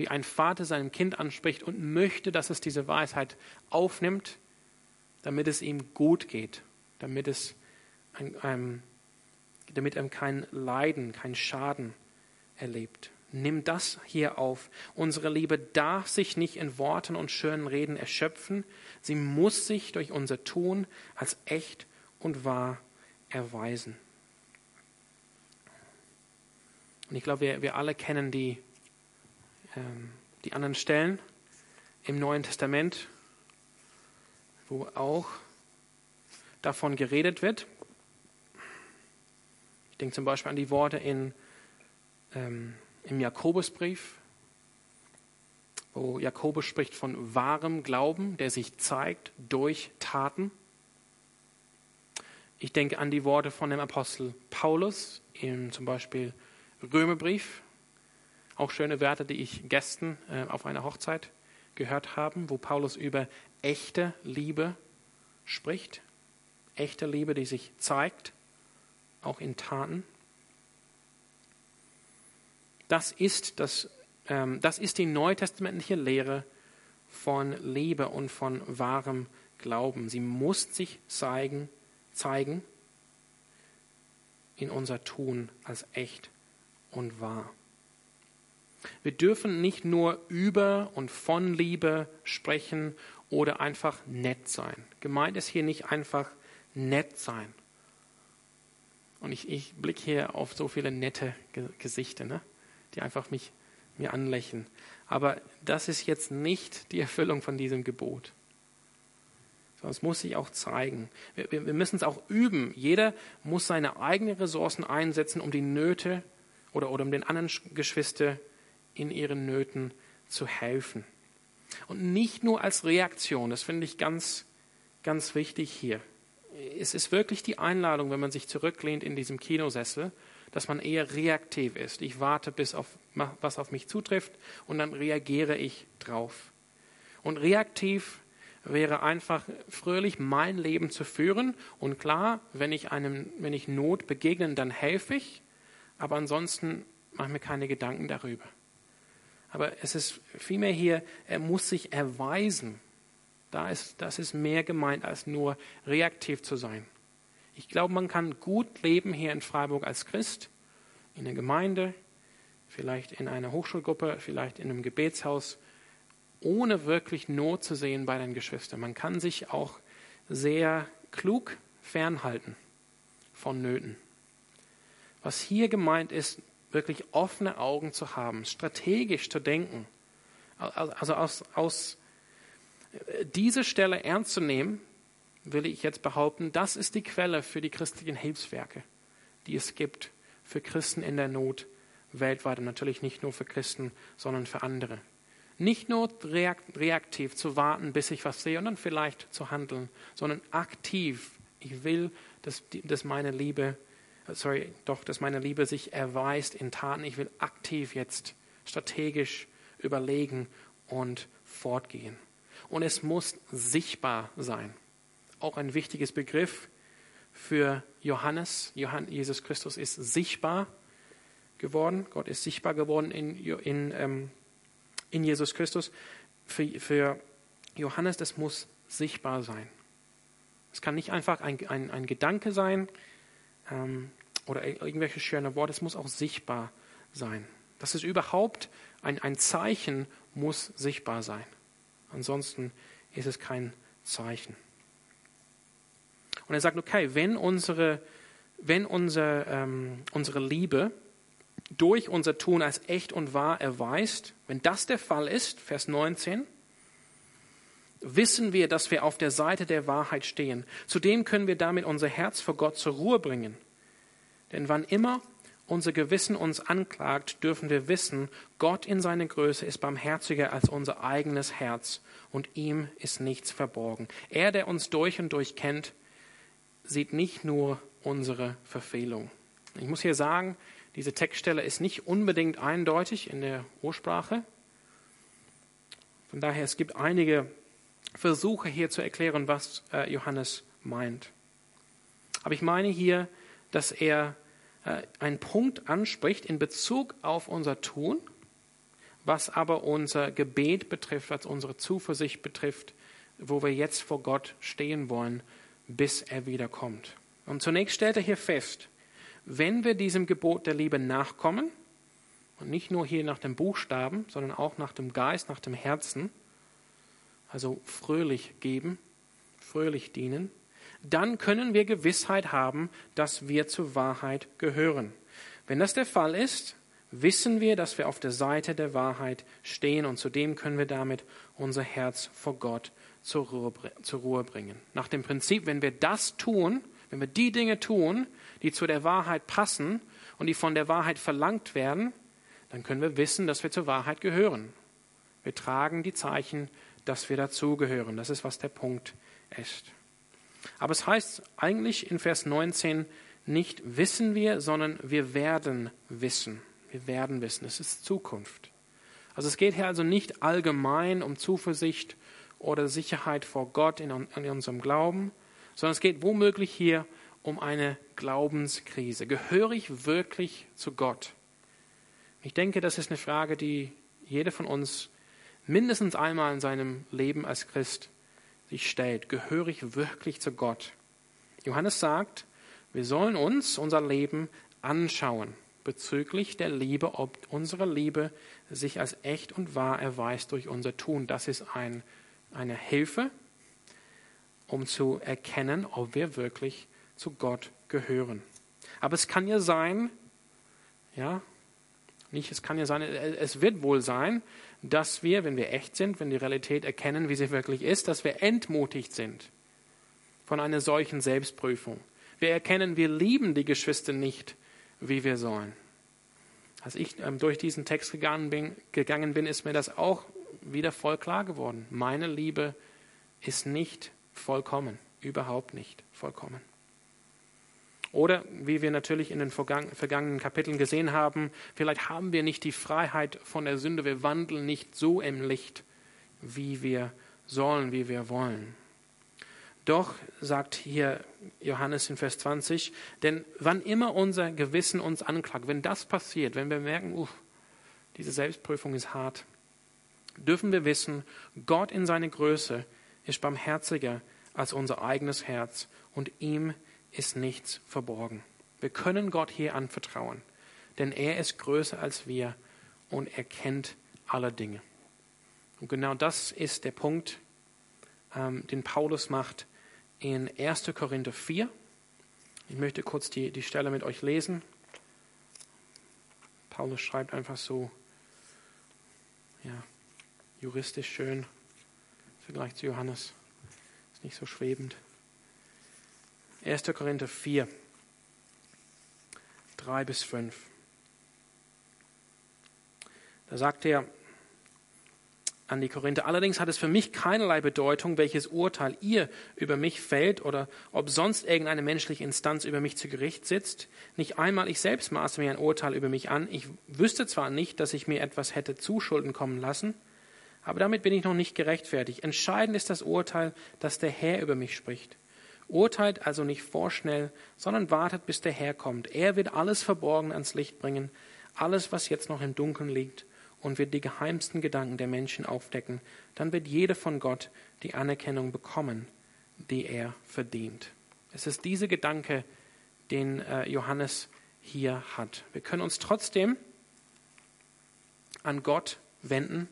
wie ein Vater seinem Kind anspricht und möchte, dass es diese Weisheit aufnimmt, damit es ihm gut geht, damit es ein, damit er kein Leiden, kein Schaden erlebt. Nimm das hier auf. Unsere Liebe darf sich nicht in Worten und schönen Reden erschöpfen. Sie muss sich durch unser Tun als echt und wahr erweisen. Und ich glaube, wir, wir alle kennen die, die anderen Stellen im Neuen Testament, wo auch davon geredet wird. Ich denke zum Beispiel an die Worte in ähm, im Jakobusbrief, wo Jakobus spricht von wahrem Glauben, der sich zeigt durch Taten. Ich denke an die Worte von dem Apostel Paulus im zum Beispiel Römerbrief. Auch schöne Werte, die ich Gästen äh, auf einer Hochzeit gehört habe, wo Paulus über echte Liebe spricht. Echte Liebe, die sich zeigt, auch in Taten. Das ist, das, ähm, das ist die neutestamentliche Lehre von Liebe und von wahrem Glauben. Sie muss sich zeigen, zeigen in unser Tun als echt und wahr. Wir dürfen nicht nur über und von Liebe sprechen oder einfach nett sein. Gemeint ist hier nicht einfach nett sein. Und ich, ich blicke hier auf so viele nette Gesichter. Ne? die einfach mich, mir anlächeln. Aber das ist jetzt nicht die Erfüllung von diesem Gebot. Sondern es muss sich auch zeigen. Wir, wir, wir müssen es auch üben. Jeder muss seine eigenen Ressourcen einsetzen, um die Nöte oder, oder um den anderen Geschwister in ihren Nöten zu helfen. Und nicht nur als Reaktion, das finde ich ganz, ganz wichtig hier. Es ist wirklich die Einladung, wenn man sich zurücklehnt in diesem Kinosessel dass man eher reaktiv ist. Ich warte, bis auf was auf mich zutrifft und dann reagiere ich drauf. Und reaktiv wäre einfach fröhlich mein Leben zu führen und klar, wenn ich einem, wenn ich Not begegne, dann helfe ich, aber ansonsten mache ich mir keine Gedanken darüber. Aber es ist vielmehr hier, er muss sich erweisen. Da ist, das ist mehr gemeint, als nur reaktiv zu sein. Ich glaube, man kann gut leben hier in Freiburg als Christ, in der Gemeinde, vielleicht in einer Hochschulgruppe, vielleicht in einem Gebetshaus, ohne wirklich Not zu sehen bei den Geschwistern. Man kann sich auch sehr klug fernhalten von Nöten. Was hier gemeint ist, wirklich offene Augen zu haben, strategisch zu denken, also aus, aus äh, diese Stelle ernst zu nehmen, will ich jetzt behaupten, das ist die Quelle für die christlichen Hilfswerke, die es gibt für Christen in der Not weltweit und natürlich nicht nur für Christen, sondern für andere. Nicht nur reaktiv zu warten, bis ich was sehe und dann vielleicht zu handeln, sondern aktiv. Ich will, dass, dass meine Liebe sorry, doch, dass meine Liebe sich erweist in Taten. Ich will aktiv jetzt strategisch überlegen und fortgehen. Und es muss sichtbar sein. Auch ein wichtiges Begriff für Johannes. Johann, Jesus Christus ist sichtbar geworden. Gott ist sichtbar geworden in, in, ähm, in Jesus Christus. Für, für Johannes, das muss sichtbar sein. Es kann nicht einfach ein, ein, ein Gedanke sein ähm, oder irgendwelche schöne Worte, es muss auch sichtbar sein. Das ist überhaupt ein, ein Zeichen, muss sichtbar sein. Ansonsten ist es kein Zeichen. Und er sagt, okay, wenn unsere, wenn unsere, ähm, unsere Liebe durch unser Tun als echt und wahr erweist, wenn das der Fall ist, Vers 19, wissen wir, dass wir auf der Seite der Wahrheit stehen. Zudem können wir damit unser Herz vor Gott zur Ruhe bringen. Denn wann immer unser Gewissen uns anklagt, dürfen wir wissen, Gott in seiner Größe ist barmherziger als unser eigenes Herz und ihm ist nichts verborgen. Er, der uns durch und durch kennt, sieht nicht nur unsere Verfehlung. Ich muss hier sagen, diese Textstelle ist nicht unbedingt eindeutig in der Ursprache. Von daher, es gibt einige Versuche hier zu erklären, was äh, Johannes meint. Aber ich meine hier, dass er einen Punkt anspricht in Bezug auf unser Tun, was aber unser Gebet betrifft, was unsere Zuversicht betrifft, wo wir jetzt vor Gott stehen wollen, bis er wiederkommt. Und zunächst stellt er hier fest, wenn wir diesem Gebot der Liebe nachkommen, und nicht nur hier nach dem Buchstaben, sondern auch nach dem Geist, nach dem Herzen, also fröhlich geben, fröhlich dienen, dann können wir Gewissheit haben, dass wir zur Wahrheit gehören. Wenn das der Fall ist, wissen wir, dass wir auf der Seite der Wahrheit stehen und zudem können wir damit unser Herz vor Gott zur Ruhe, bringen. Nach dem Prinzip, wenn wir das tun, wenn wir die Dinge tun, die zu der Wahrheit passen und die von der Wahrheit verlangt werden, dann können wir wissen, dass wir zur Wahrheit gehören. Wir tragen die Zeichen, dass wir dazugehören. Das ist, was der Punkt ist. Aber es heißt eigentlich in Vers 19 nicht wissen wir, sondern wir werden wissen. Wir werden wissen. Es ist Zukunft. Also es geht hier also nicht allgemein um Zuversicht oder Sicherheit vor Gott in, in unserem Glauben, sondern es geht womöglich hier um eine Glaubenskrise. Gehöre ich wirklich zu Gott? Ich denke, das ist eine Frage, die jeder von uns mindestens einmal in seinem Leben als Christ sich stellt, gehöre ich wirklich zu Gott? Johannes sagt, wir sollen uns unser Leben anschauen bezüglich der Liebe, ob unsere Liebe sich als echt und wahr erweist durch unser Tun. Das ist ein, eine Hilfe, um zu erkennen, ob wir wirklich zu Gott gehören. Aber es kann ja sein, ja, nicht, es kann ja sein, es wird wohl sein, dass wir, wenn wir echt sind, wenn die Realität erkennen, wie sie wirklich ist, dass wir entmutigt sind von einer solchen Selbstprüfung. Wir erkennen, wir lieben die Geschwister nicht, wie wir sollen. Als ich ähm, durch diesen Text gegangen bin, gegangen bin, ist mir das auch wieder voll klar geworden. Meine Liebe ist nicht vollkommen, überhaupt nicht vollkommen. Oder wie wir natürlich in den vergangenen Kapiteln gesehen haben, vielleicht haben wir nicht die Freiheit von der Sünde, wir wandeln nicht so im Licht, wie wir sollen, wie wir wollen. Doch, sagt hier Johannes in Vers 20, denn wann immer unser Gewissen uns anklagt, wenn das passiert, wenn wir merken, uh, diese Selbstprüfung ist hart, dürfen wir wissen, Gott in seiner Größe ist barmherziger als unser eigenes Herz und ihm ist nichts verborgen. Wir können Gott hier anvertrauen, denn er ist größer als wir und er kennt alle Dinge. Und genau das ist der Punkt, ähm, den Paulus macht in 1. Korinther 4. Ich möchte kurz die, die Stelle mit euch lesen. Paulus schreibt einfach so, ja, juristisch schön im Vergleich zu Johannes. Ist nicht so schwebend. 1. Korinther 4, 3 bis 5. Da sagt er, an die Korinther. Allerdings hat es für mich keinerlei Bedeutung, welches Urteil ihr über mich fällt oder ob sonst irgendeine menschliche Instanz über mich zu Gericht sitzt. Nicht einmal ich selbst maße mir ein Urteil über mich an. Ich wüsste zwar nicht, dass ich mir etwas hätte zuschulden kommen lassen, aber damit bin ich noch nicht gerechtfertigt. Entscheidend ist das Urteil, das der Herr über mich spricht. Urteilt also nicht vorschnell, sondern wartet, bis der Herr kommt. Er wird alles Verborgene ans Licht bringen, alles, was jetzt noch im Dunkeln liegt und wird die geheimsten Gedanken der Menschen aufdecken, dann wird jeder von Gott die Anerkennung bekommen, die er verdient. Es ist dieser Gedanke, den äh, Johannes hier hat. Wir können uns trotzdem an Gott wenden,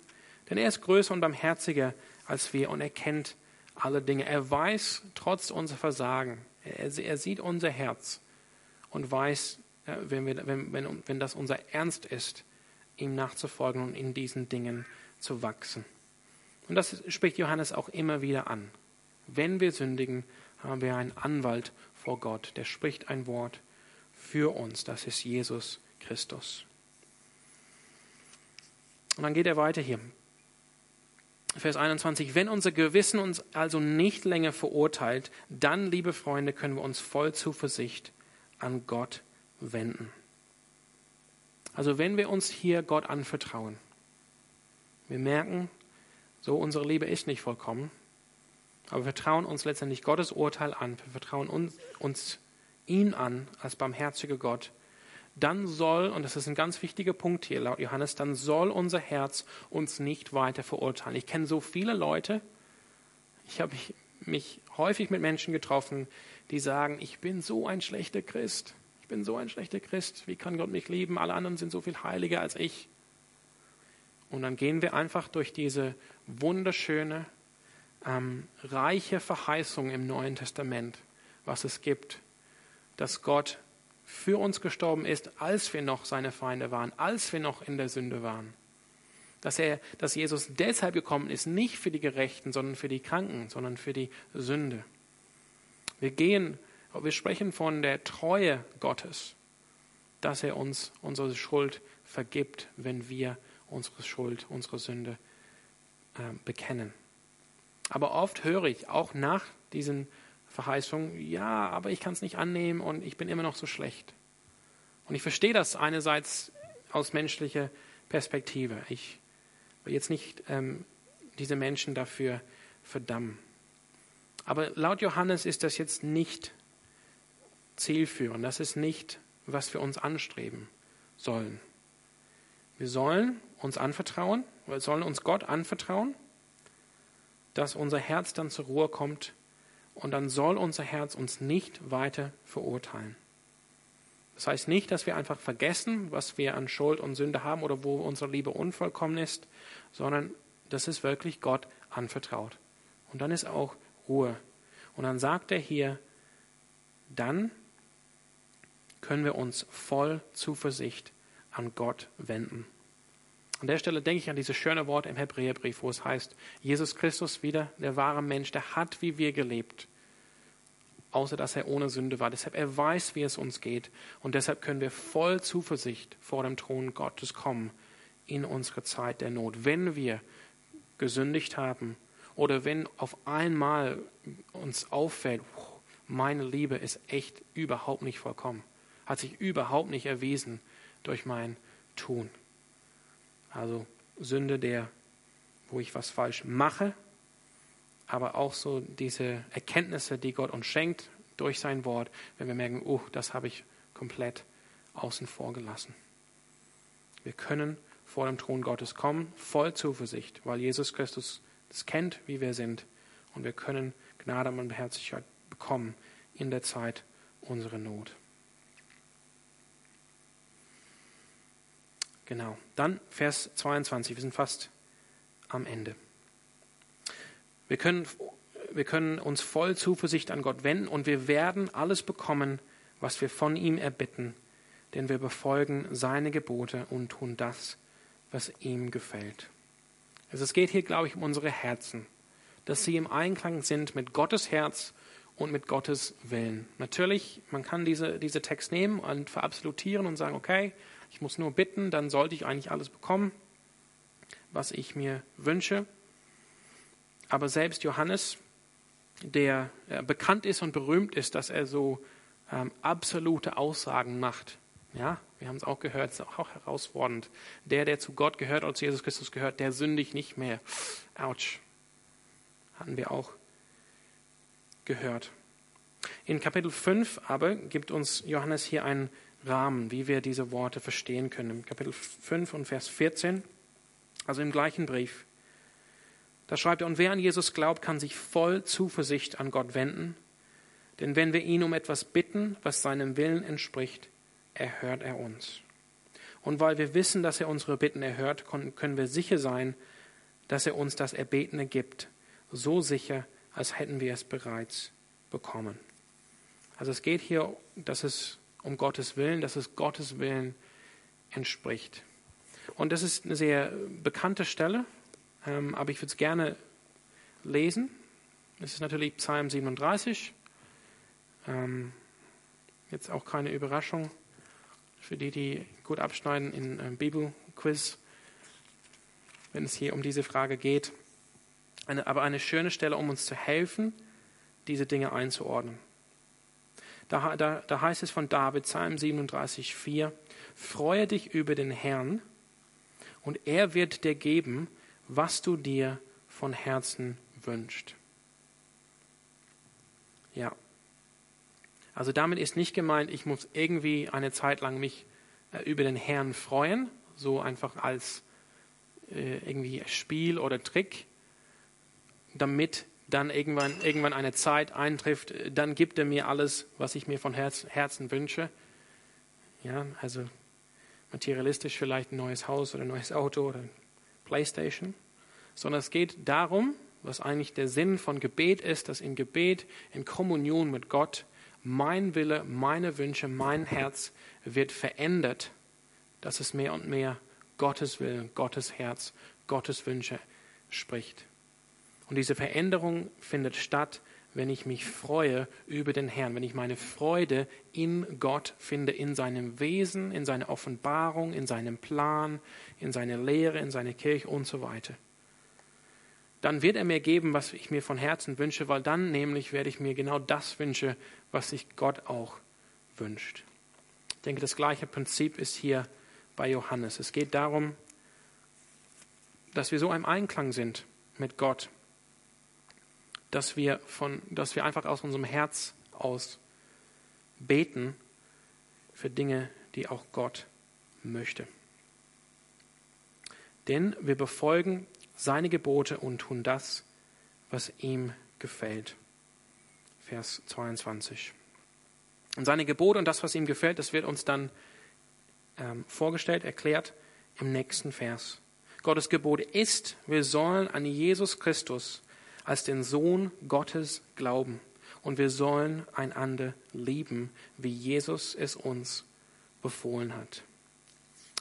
denn er ist größer und barmherziger als wir und er kennt alle Dinge. Er weiß trotz unserer Versagen, er, er sieht unser Herz und weiß, äh, wenn, wir, wenn, wenn, wenn das unser Ernst ist, ihm nachzufolgen und in diesen Dingen zu wachsen. Und das spricht Johannes auch immer wieder an. Wenn wir sündigen, haben wir einen Anwalt vor Gott, der spricht ein Wort für uns. Das ist Jesus Christus. Und dann geht er weiter hier. Vers 21, wenn unser Gewissen uns also nicht länger verurteilt, dann, liebe Freunde, können wir uns voll Zuversicht an Gott wenden. Also wenn wir uns hier Gott anvertrauen, wir merken, so unsere Liebe ist nicht vollkommen, aber wir vertrauen uns letztendlich Gottes Urteil an, wir vertrauen uns, uns ihn an als barmherziger Gott, dann soll, und das ist ein ganz wichtiger Punkt hier laut Johannes, dann soll unser Herz uns nicht weiter verurteilen. Ich kenne so viele Leute, ich habe mich, häufig mit Menschen getroffen, die sagen, ich bin so ein schlechter Christ ich bin so ein schlechter Christ, wie kann Gott mich lieben? Alle anderen sind so viel heiliger als ich. Und dann gehen wir einfach durch diese wunderschöne, ähm, reiche Verheißung im Neuen Testament, was es gibt, dass Gott für uns gestorben ist, als wir noch seine Feinde waren, als wir noch in der Sünde waren. Dass, er, dass Jesus deshalb gekommen ist, nicht für die Gerechten, sondern für die Kranken, sondern für die Sünde. Wir gehen wir sprechen von der Treue Gottes, dass er uns unsere Schuld vergibt, wenn wir unsere Schuld, unsere Sünde äh, bekennen. Aber oft höre ich auch nach diesen Verheißungen, ja, aber ich kann es nicht annehmen und ich bin immer noch so schlecht. Und ich verstehe das einerseits aus menschlicher Perspektive. Ich will jetzt nicht ähm, diese Menschen dafür verdammen. Aber laut Johannes ist das jetzt nicht zielführend. Das ist nicht, was wir uns anstreben sollen. Wir sollen uns anvertrauen, wir sollen uns Gott anvertrauen, dass unser Herz dann zur Ruhe kommt und dann soll unser Herz uns nicht weiter verurteilen. Das heißt nicht, dass wir einfach vergessen, was wir an Schuld und Sünde haben oder wo unsere Liebe unvollkommen ist, sondern das ist wirklich Gott anvertraut. Und dann ist auch Ruhe. Und dann sagt er hier, dann können wir uns voll Zuversicht an Gott wenden. An der Stelle denke ich an dieses schöne Wort im Hebräerbrief, wo es heißt, Jesus Christus wieder, der wahre Mensch, der hat wie wir gelebt, außer dass er ohne Sünde war. Deshalb, er weiß, wie es uns geht. Und deshalb können wir voll Zuversicht vor dem Thron Gottes kommen in unsere Zeit der Not. Wenn wir gesündigt haben oder wenn auf einmal uns auffällt, meine Liebe ist echt überhaupt nicht vollkommen hat sich überhaupt nicht erwiesen durch mein Tun. Also Sünde der, wo ich was falsch mache, aber auch so diese Erkenntnisse, die Gott uns schenkt durch sein Wort, wenn wir merken, oh, das habe ich komplett außen vor gelassen. Wir können vor dem Thron Gottes kommen, voll Zuversicht, weil Jesus Christus es kennt, wie wir sind. Und wir können Gnade und Barmherzigkeit bekommen in der Zeit unserer Not. Genau. Dann Vers 22. Wir sind fast am Ende. Wir können, wir können uns voll Zuversicht an Gott wenden und wir werden alles bekommen, was wir von ihm erbitten, denn wir befolgen seine Gebote und tun das, was ihm gefällt. Also es geht hier, glaube ich, um unsere Herzen, dass sie im Einklang sind mit Gottes Herz und mit Gottes Willen. Natürlich, man kann diese, diese Text nehmen und verabsolutieren und sagen, okay, ich muss nur bitten, dann sollte ich eigentlich alles bekommen. was ich mir wünsche. Aber selbst Johannes, der äh, bekannt ist und berühmt ist, dass er so ähm, absolute Aussagen macht. Ja, wir haben es auch gehört, es ist auch herausfordernd. Der, der zu Gott gehört oder zu Jesus Christus gehört, der sündigt nicht mehr. Autsch. Hatten wir auch gehört. In Kapitel 5 aber gibt uns Johannes hier einen Rahmen, wie wir diese Worte verstehen können. Im Kapitel 5 und Vers 14, also im gleichen Brief. Da schreibt er, und wer an Jesus glaubt, kann sich voll Zuversicht an Gott wenden. Denn wenn wir ihn um etwas bitten, was seinem Willen entspricht, erhört er uns. Und weil wir wissen, dass er unsere Bitten erhört, können wir sicher sein, dass er uns das Erbetene gibt, so sicher, als hätten wir es bereits bekommen. Also es geht hier, dass es um Gottes Willen, dass es Gottes Willen entspricht. Und das ist eine sehr bekannte Stelle, ähm, aber ich würde es gerne lesen. Es ist natürlich Psalm 37. Ähm, jetzt auch keine Überraschung für die, die gut abschneiden in ähm, Bibelquiz, wenn es hier um diese Frage geht. Aber eine schöne Stelle, um uns zu helfen, diese Dinge einzuordnen. Da, da, da heißt es von David, Psalm 37, 4, Freue dich über den Herrn und er wird dir geben, was du dir von Herzen wünschst. Ja. Also damit ist nicht gemeint, ich muss irgendwie eine Zeit lang mich äh, über den Herrn freuen, so einfach als äh, irgendwie Spiel oder Trick, damit dann irgendwann, irgendwann eine Zeit eintrifft, dann gibt er mir alles, was ich mir von Herz, Herzen wünsche. Ja, also materialistisch vielleicht ein neues Haus oder ein neues Auto oder Playstation, sondern es geht darum, was eigentlich der Sinn von Gebet ist, dass in Gebet, in Kommunion mit Gott, mein Wille, meine Wünsche, mein Herz wird verändert, dass es mehr und mehr Gottes Willen, Gottes Herz, Gottes Wünsche spricht. Und diese Veränderung findet statt, wenn ich mich freue über den Herrn, wenn ich meine Freude in Gott finde, in seinem Wesen, in seiner Offenbarung, in seinem Plan, in seiner Lehre, in seiner Kirche und so weiter. Dann wird er mir geben, was ich mir von Herzen wünsche, weil dann nämlich werde ich mir genau das wünschen, was sich Gott auch wünscht. Ich denke, das gleiche Prinzip ist hier bei Johannes. Es geht darum, dass wir so im Einklang sind mit Gott, dass wir, von, dass wir einfach aus unserem Herz aus beten für Dinge, die auch Gott möchte. Denn wir befolgen seine Gebote und tun das, was ihm gefällt. Vers 22. Und seine Gebote und das, was ihm gefällt, das wird uns dann ähm, vorgestellt, erklärt im nächsten Vers. Gottes Gebot ist, wir sollen an Jesus Christus als den Sohn Gottes glauben und wir sollen einander lieben, wie Jesus es uns befohlen hat.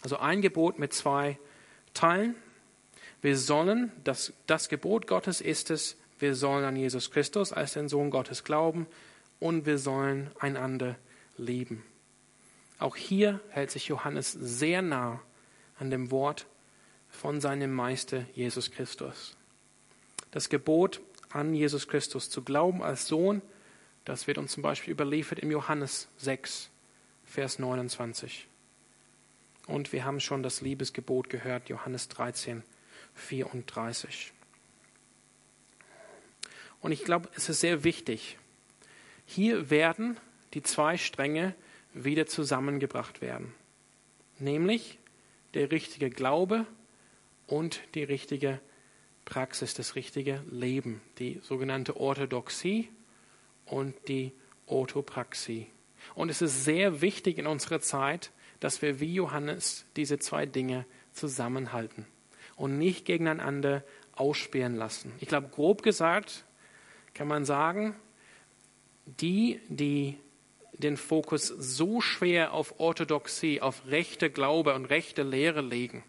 Also ein Gebot mit zwei Teilen. Wir sollen, das, das Gebot Gottes ist es, wir sollen an Jesus Christus als den Sohn Gottes glauben und wir sollen einander lieben. Auch hier hält sich Johannes sehr nah an dem Wort von seinem Meister Jesus Christus das Gebot an Jesus Christus zu glauben als Sohn, das wird uns zum Beispiel überliefert im Johannes 6, Vers 29. Und wir haben schon das Liebesgebot gehört, Johannes 13, 34. Und ich glaube, es ist sehr wichtig. Hier werden die zwei Stränge wieder zusammengebracht werden. Nämlich der richtige Glaube und die richtige Praxis, das richtige Leben, die sogenannte Orthodoxie und die Orthopraxie. Und es ist sehr wichtig in unserer Zeit, dass wir wie Johannes diese zwei Dinge zusammenhalten und nicht gegeneinander aussperren lassen. Ich glaube, grob gesagt kann man sagen, die, die den Fokus so schwer auf Orthodoxie, auf rechte Glaube und rechte Lehre legen,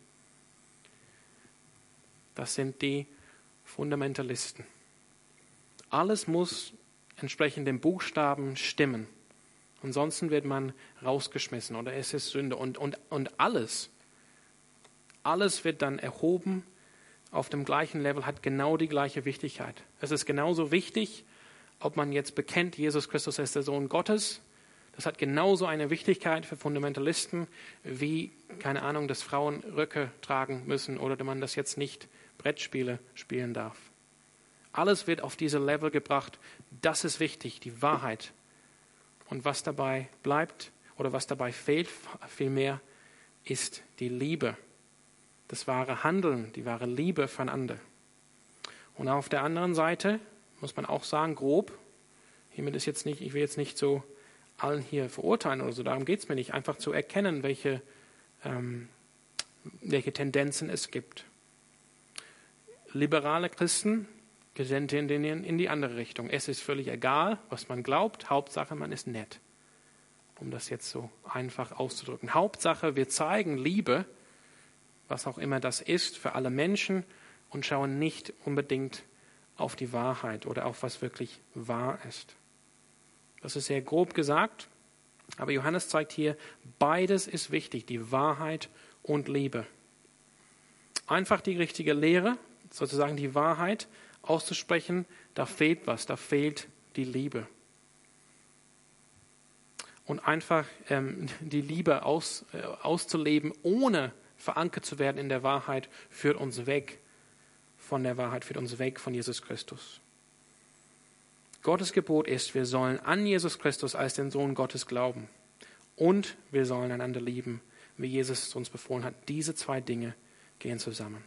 das sind die Fundamentalisten. Alles muss entsprechend dem Buchstaben stimmen. Ansonsten wird man rausgeschmissen oder es ist Sünde. Und, und, und alles, alles wird dann erhoben auf dem gleichen Level hat genau die gleiche Wichtigkeit. Es ist genauso wichtig, ob man jetzt bekennt, Jesus Christus ist der Sohn Gottes. Das hat genauso eine Wichtigkeit für Fundamentalisten, wie, keine Ahnung, dass Frauen Röcke tragen müssen oder man das jetzt nicht Brettspiele spielen darf. Alles wird auf diese Level gebracht. Das ist wichtig, die Wahrheit. Und was dabei bleibt oder was dabei fehlt, vielmehr, ist die Liebe. Das wahre Handeln, die wahre Liebe voneinander. Und auf der anderen Seite muss man auch sagen, grob, hiermit ist jetzt nicht, ich will jetzt nicht so allen hier verurteilen oder so, darum geht es mir nicht, einfach zu erkennen, welche, ähm, welche Tendenzen es gibt. Liberale Christen in, in die andere Richtung. Es ist völlig egal, was man glaubt, Hauptsache man ist nett, um das jetzt so einfach auszudrücken. Hauptsache wir zeigen Liebe, was auch immer das ist, für alle Menschen und schauen nicht unbedingt auf die Wahrheit oder auf was wirklich wahr ist. Das ist sehr grob gesagt, aber Johannes zeigt hier, beides ist wichtig, die Wahrheit und Liebe. Einfach die richtige Lehre, sozusagen die Wahrheit auszusprechen, da fehlt was, da fehlt die Liebe. Und einfach ähm, die Liebe aus, äh, auszuleben, ohne verankert zu werden in der Wahrheit, führt uns weg von der Wahrheit, führt uns weg von Jesus Christus. Gottes Gebot ist, wir sollen an Jesus Christus als den Sohn Gottes glauben und wir sollen einander lieben, wie Jesus es uns befohlen hat. Diese zwei Dinge gehen zusammen.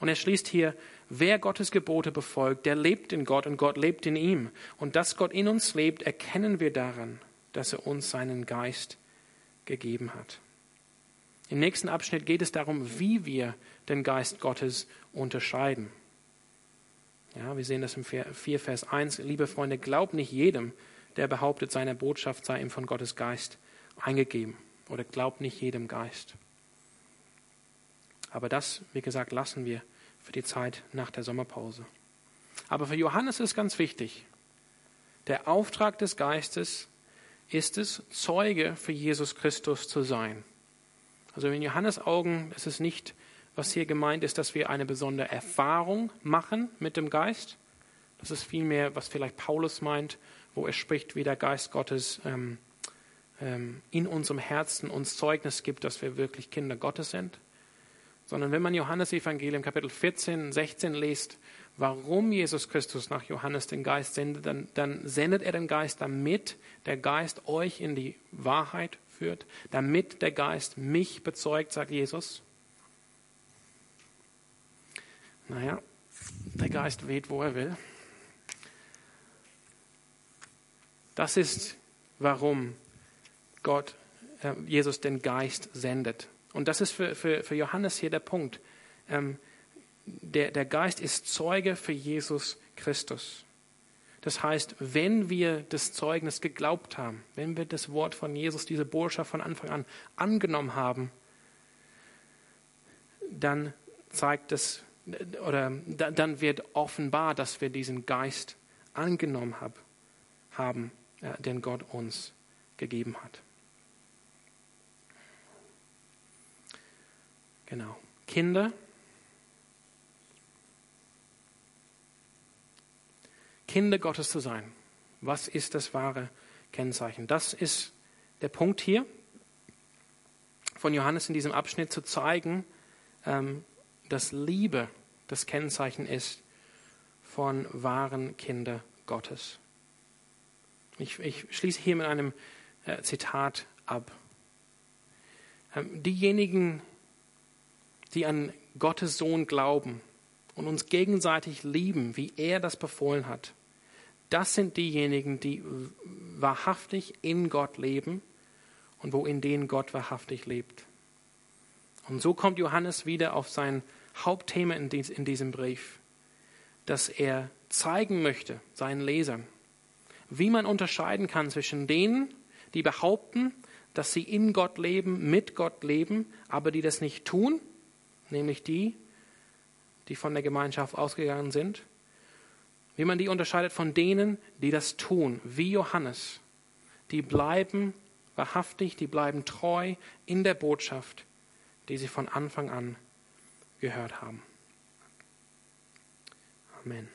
Und er schließt hier, wer Gottes Gebote befolgt, der lebt in Gott und Gott lebt in ihm. Und dass Gott in uns lebt, erkennen wir daran, dass er uns seinen Geist gegeben hat. Im nächsten Abschnitt geht es darum, wie wir den Geist Gottes unterscheiden. Ja, wir sehen das im 4, Vers 1. Liebe Freunde, glaubt nicht jedem, der behauptet, seine Botschaft sei ihm von Gottes Geist eingegeben. Oder glaubt nicht jedem Geist. Aber das, wie gesagt, lassen wir für die Zeit nach der Sommerpause. Aber für Johannes ist ganz wichtig, der Auftrag des Geistes ist es, Zeuge für Jesus Christus zu sein. Also in Johannes Augen ist es nicht, was hier gemeint ist, dass wir eine besondere Erfahrung machen mit dem Geist. Das ist vielmehr, was vielleicht Paulus meint, wo er spricht, wie der Geist Gottes ähm, ähm, in unserem Herzen uns Zeugnis gibt, dass wir wirklich Kinder Gottes sind. Sondern wenn man Johannes Evangelium Kapitel 14, 16 liest, warum Jesus Christus nach Johannes den Geist sendet, dann, dann sendet er den Geist, damit der Geist euch in die Wahrheit führt, damit der Geist mich bezeugt, sagt Jesus. Naja, der Geist weht, wo er will. Das ist, warum Gott, äh, Jesus den Geist sendet. Und das ist für, für, für Johannes hier der Punkt. Ähm, der, der Geist ist Zeuge für Jesus Christus. Das heißt, wenn wir das Zeugnis geglaubt haben, wenn wir das Wort von Jesus, diese Botschaft von Anfang an angenommen haben, dann zeigt es oder dann wird offenbar, dass wir diesen Geist angenommen hab, haben, den Gott uns gegeben hat. Genau. Kinder Kinder Gottes zu sein. Was ist das wahre Kennzeichen? Das ist der Punkt hier von Johannes in diesem Abschnitt zu zeigen, ähm, dass Liebe das Kennzeichen ist von wahren Kindern Gottes. Ich, ich schließe hier mit einem äh, Zitat ab. Ähm, diejenigen, die an Gottes Sohn glauben und uns gegenseitig lieben, wie er das befohlen hat, das sind diejenigen, die wahrhaftig in Gott leben und wo in denen Gott wahrhaftig lebt. Und so kommt Johannes wieder auf sein Hauptthema in, diesem Brief, dass er zeigen möchte seinen Lesern, wie man unterscheiden kann zwischen denen, die behaupten, dass sie in Gott leben, mit Gott leben, aber die das nicht tun, nämlich die, die von der Gemeinschaft ausgegangen sind, wie man die unterscheidet von denen, die das tun, wie Johannes, die bleiben wahrhaftig, die bleiben treu in der Botschaft, die sie von Anfang an gehört haben. Amen.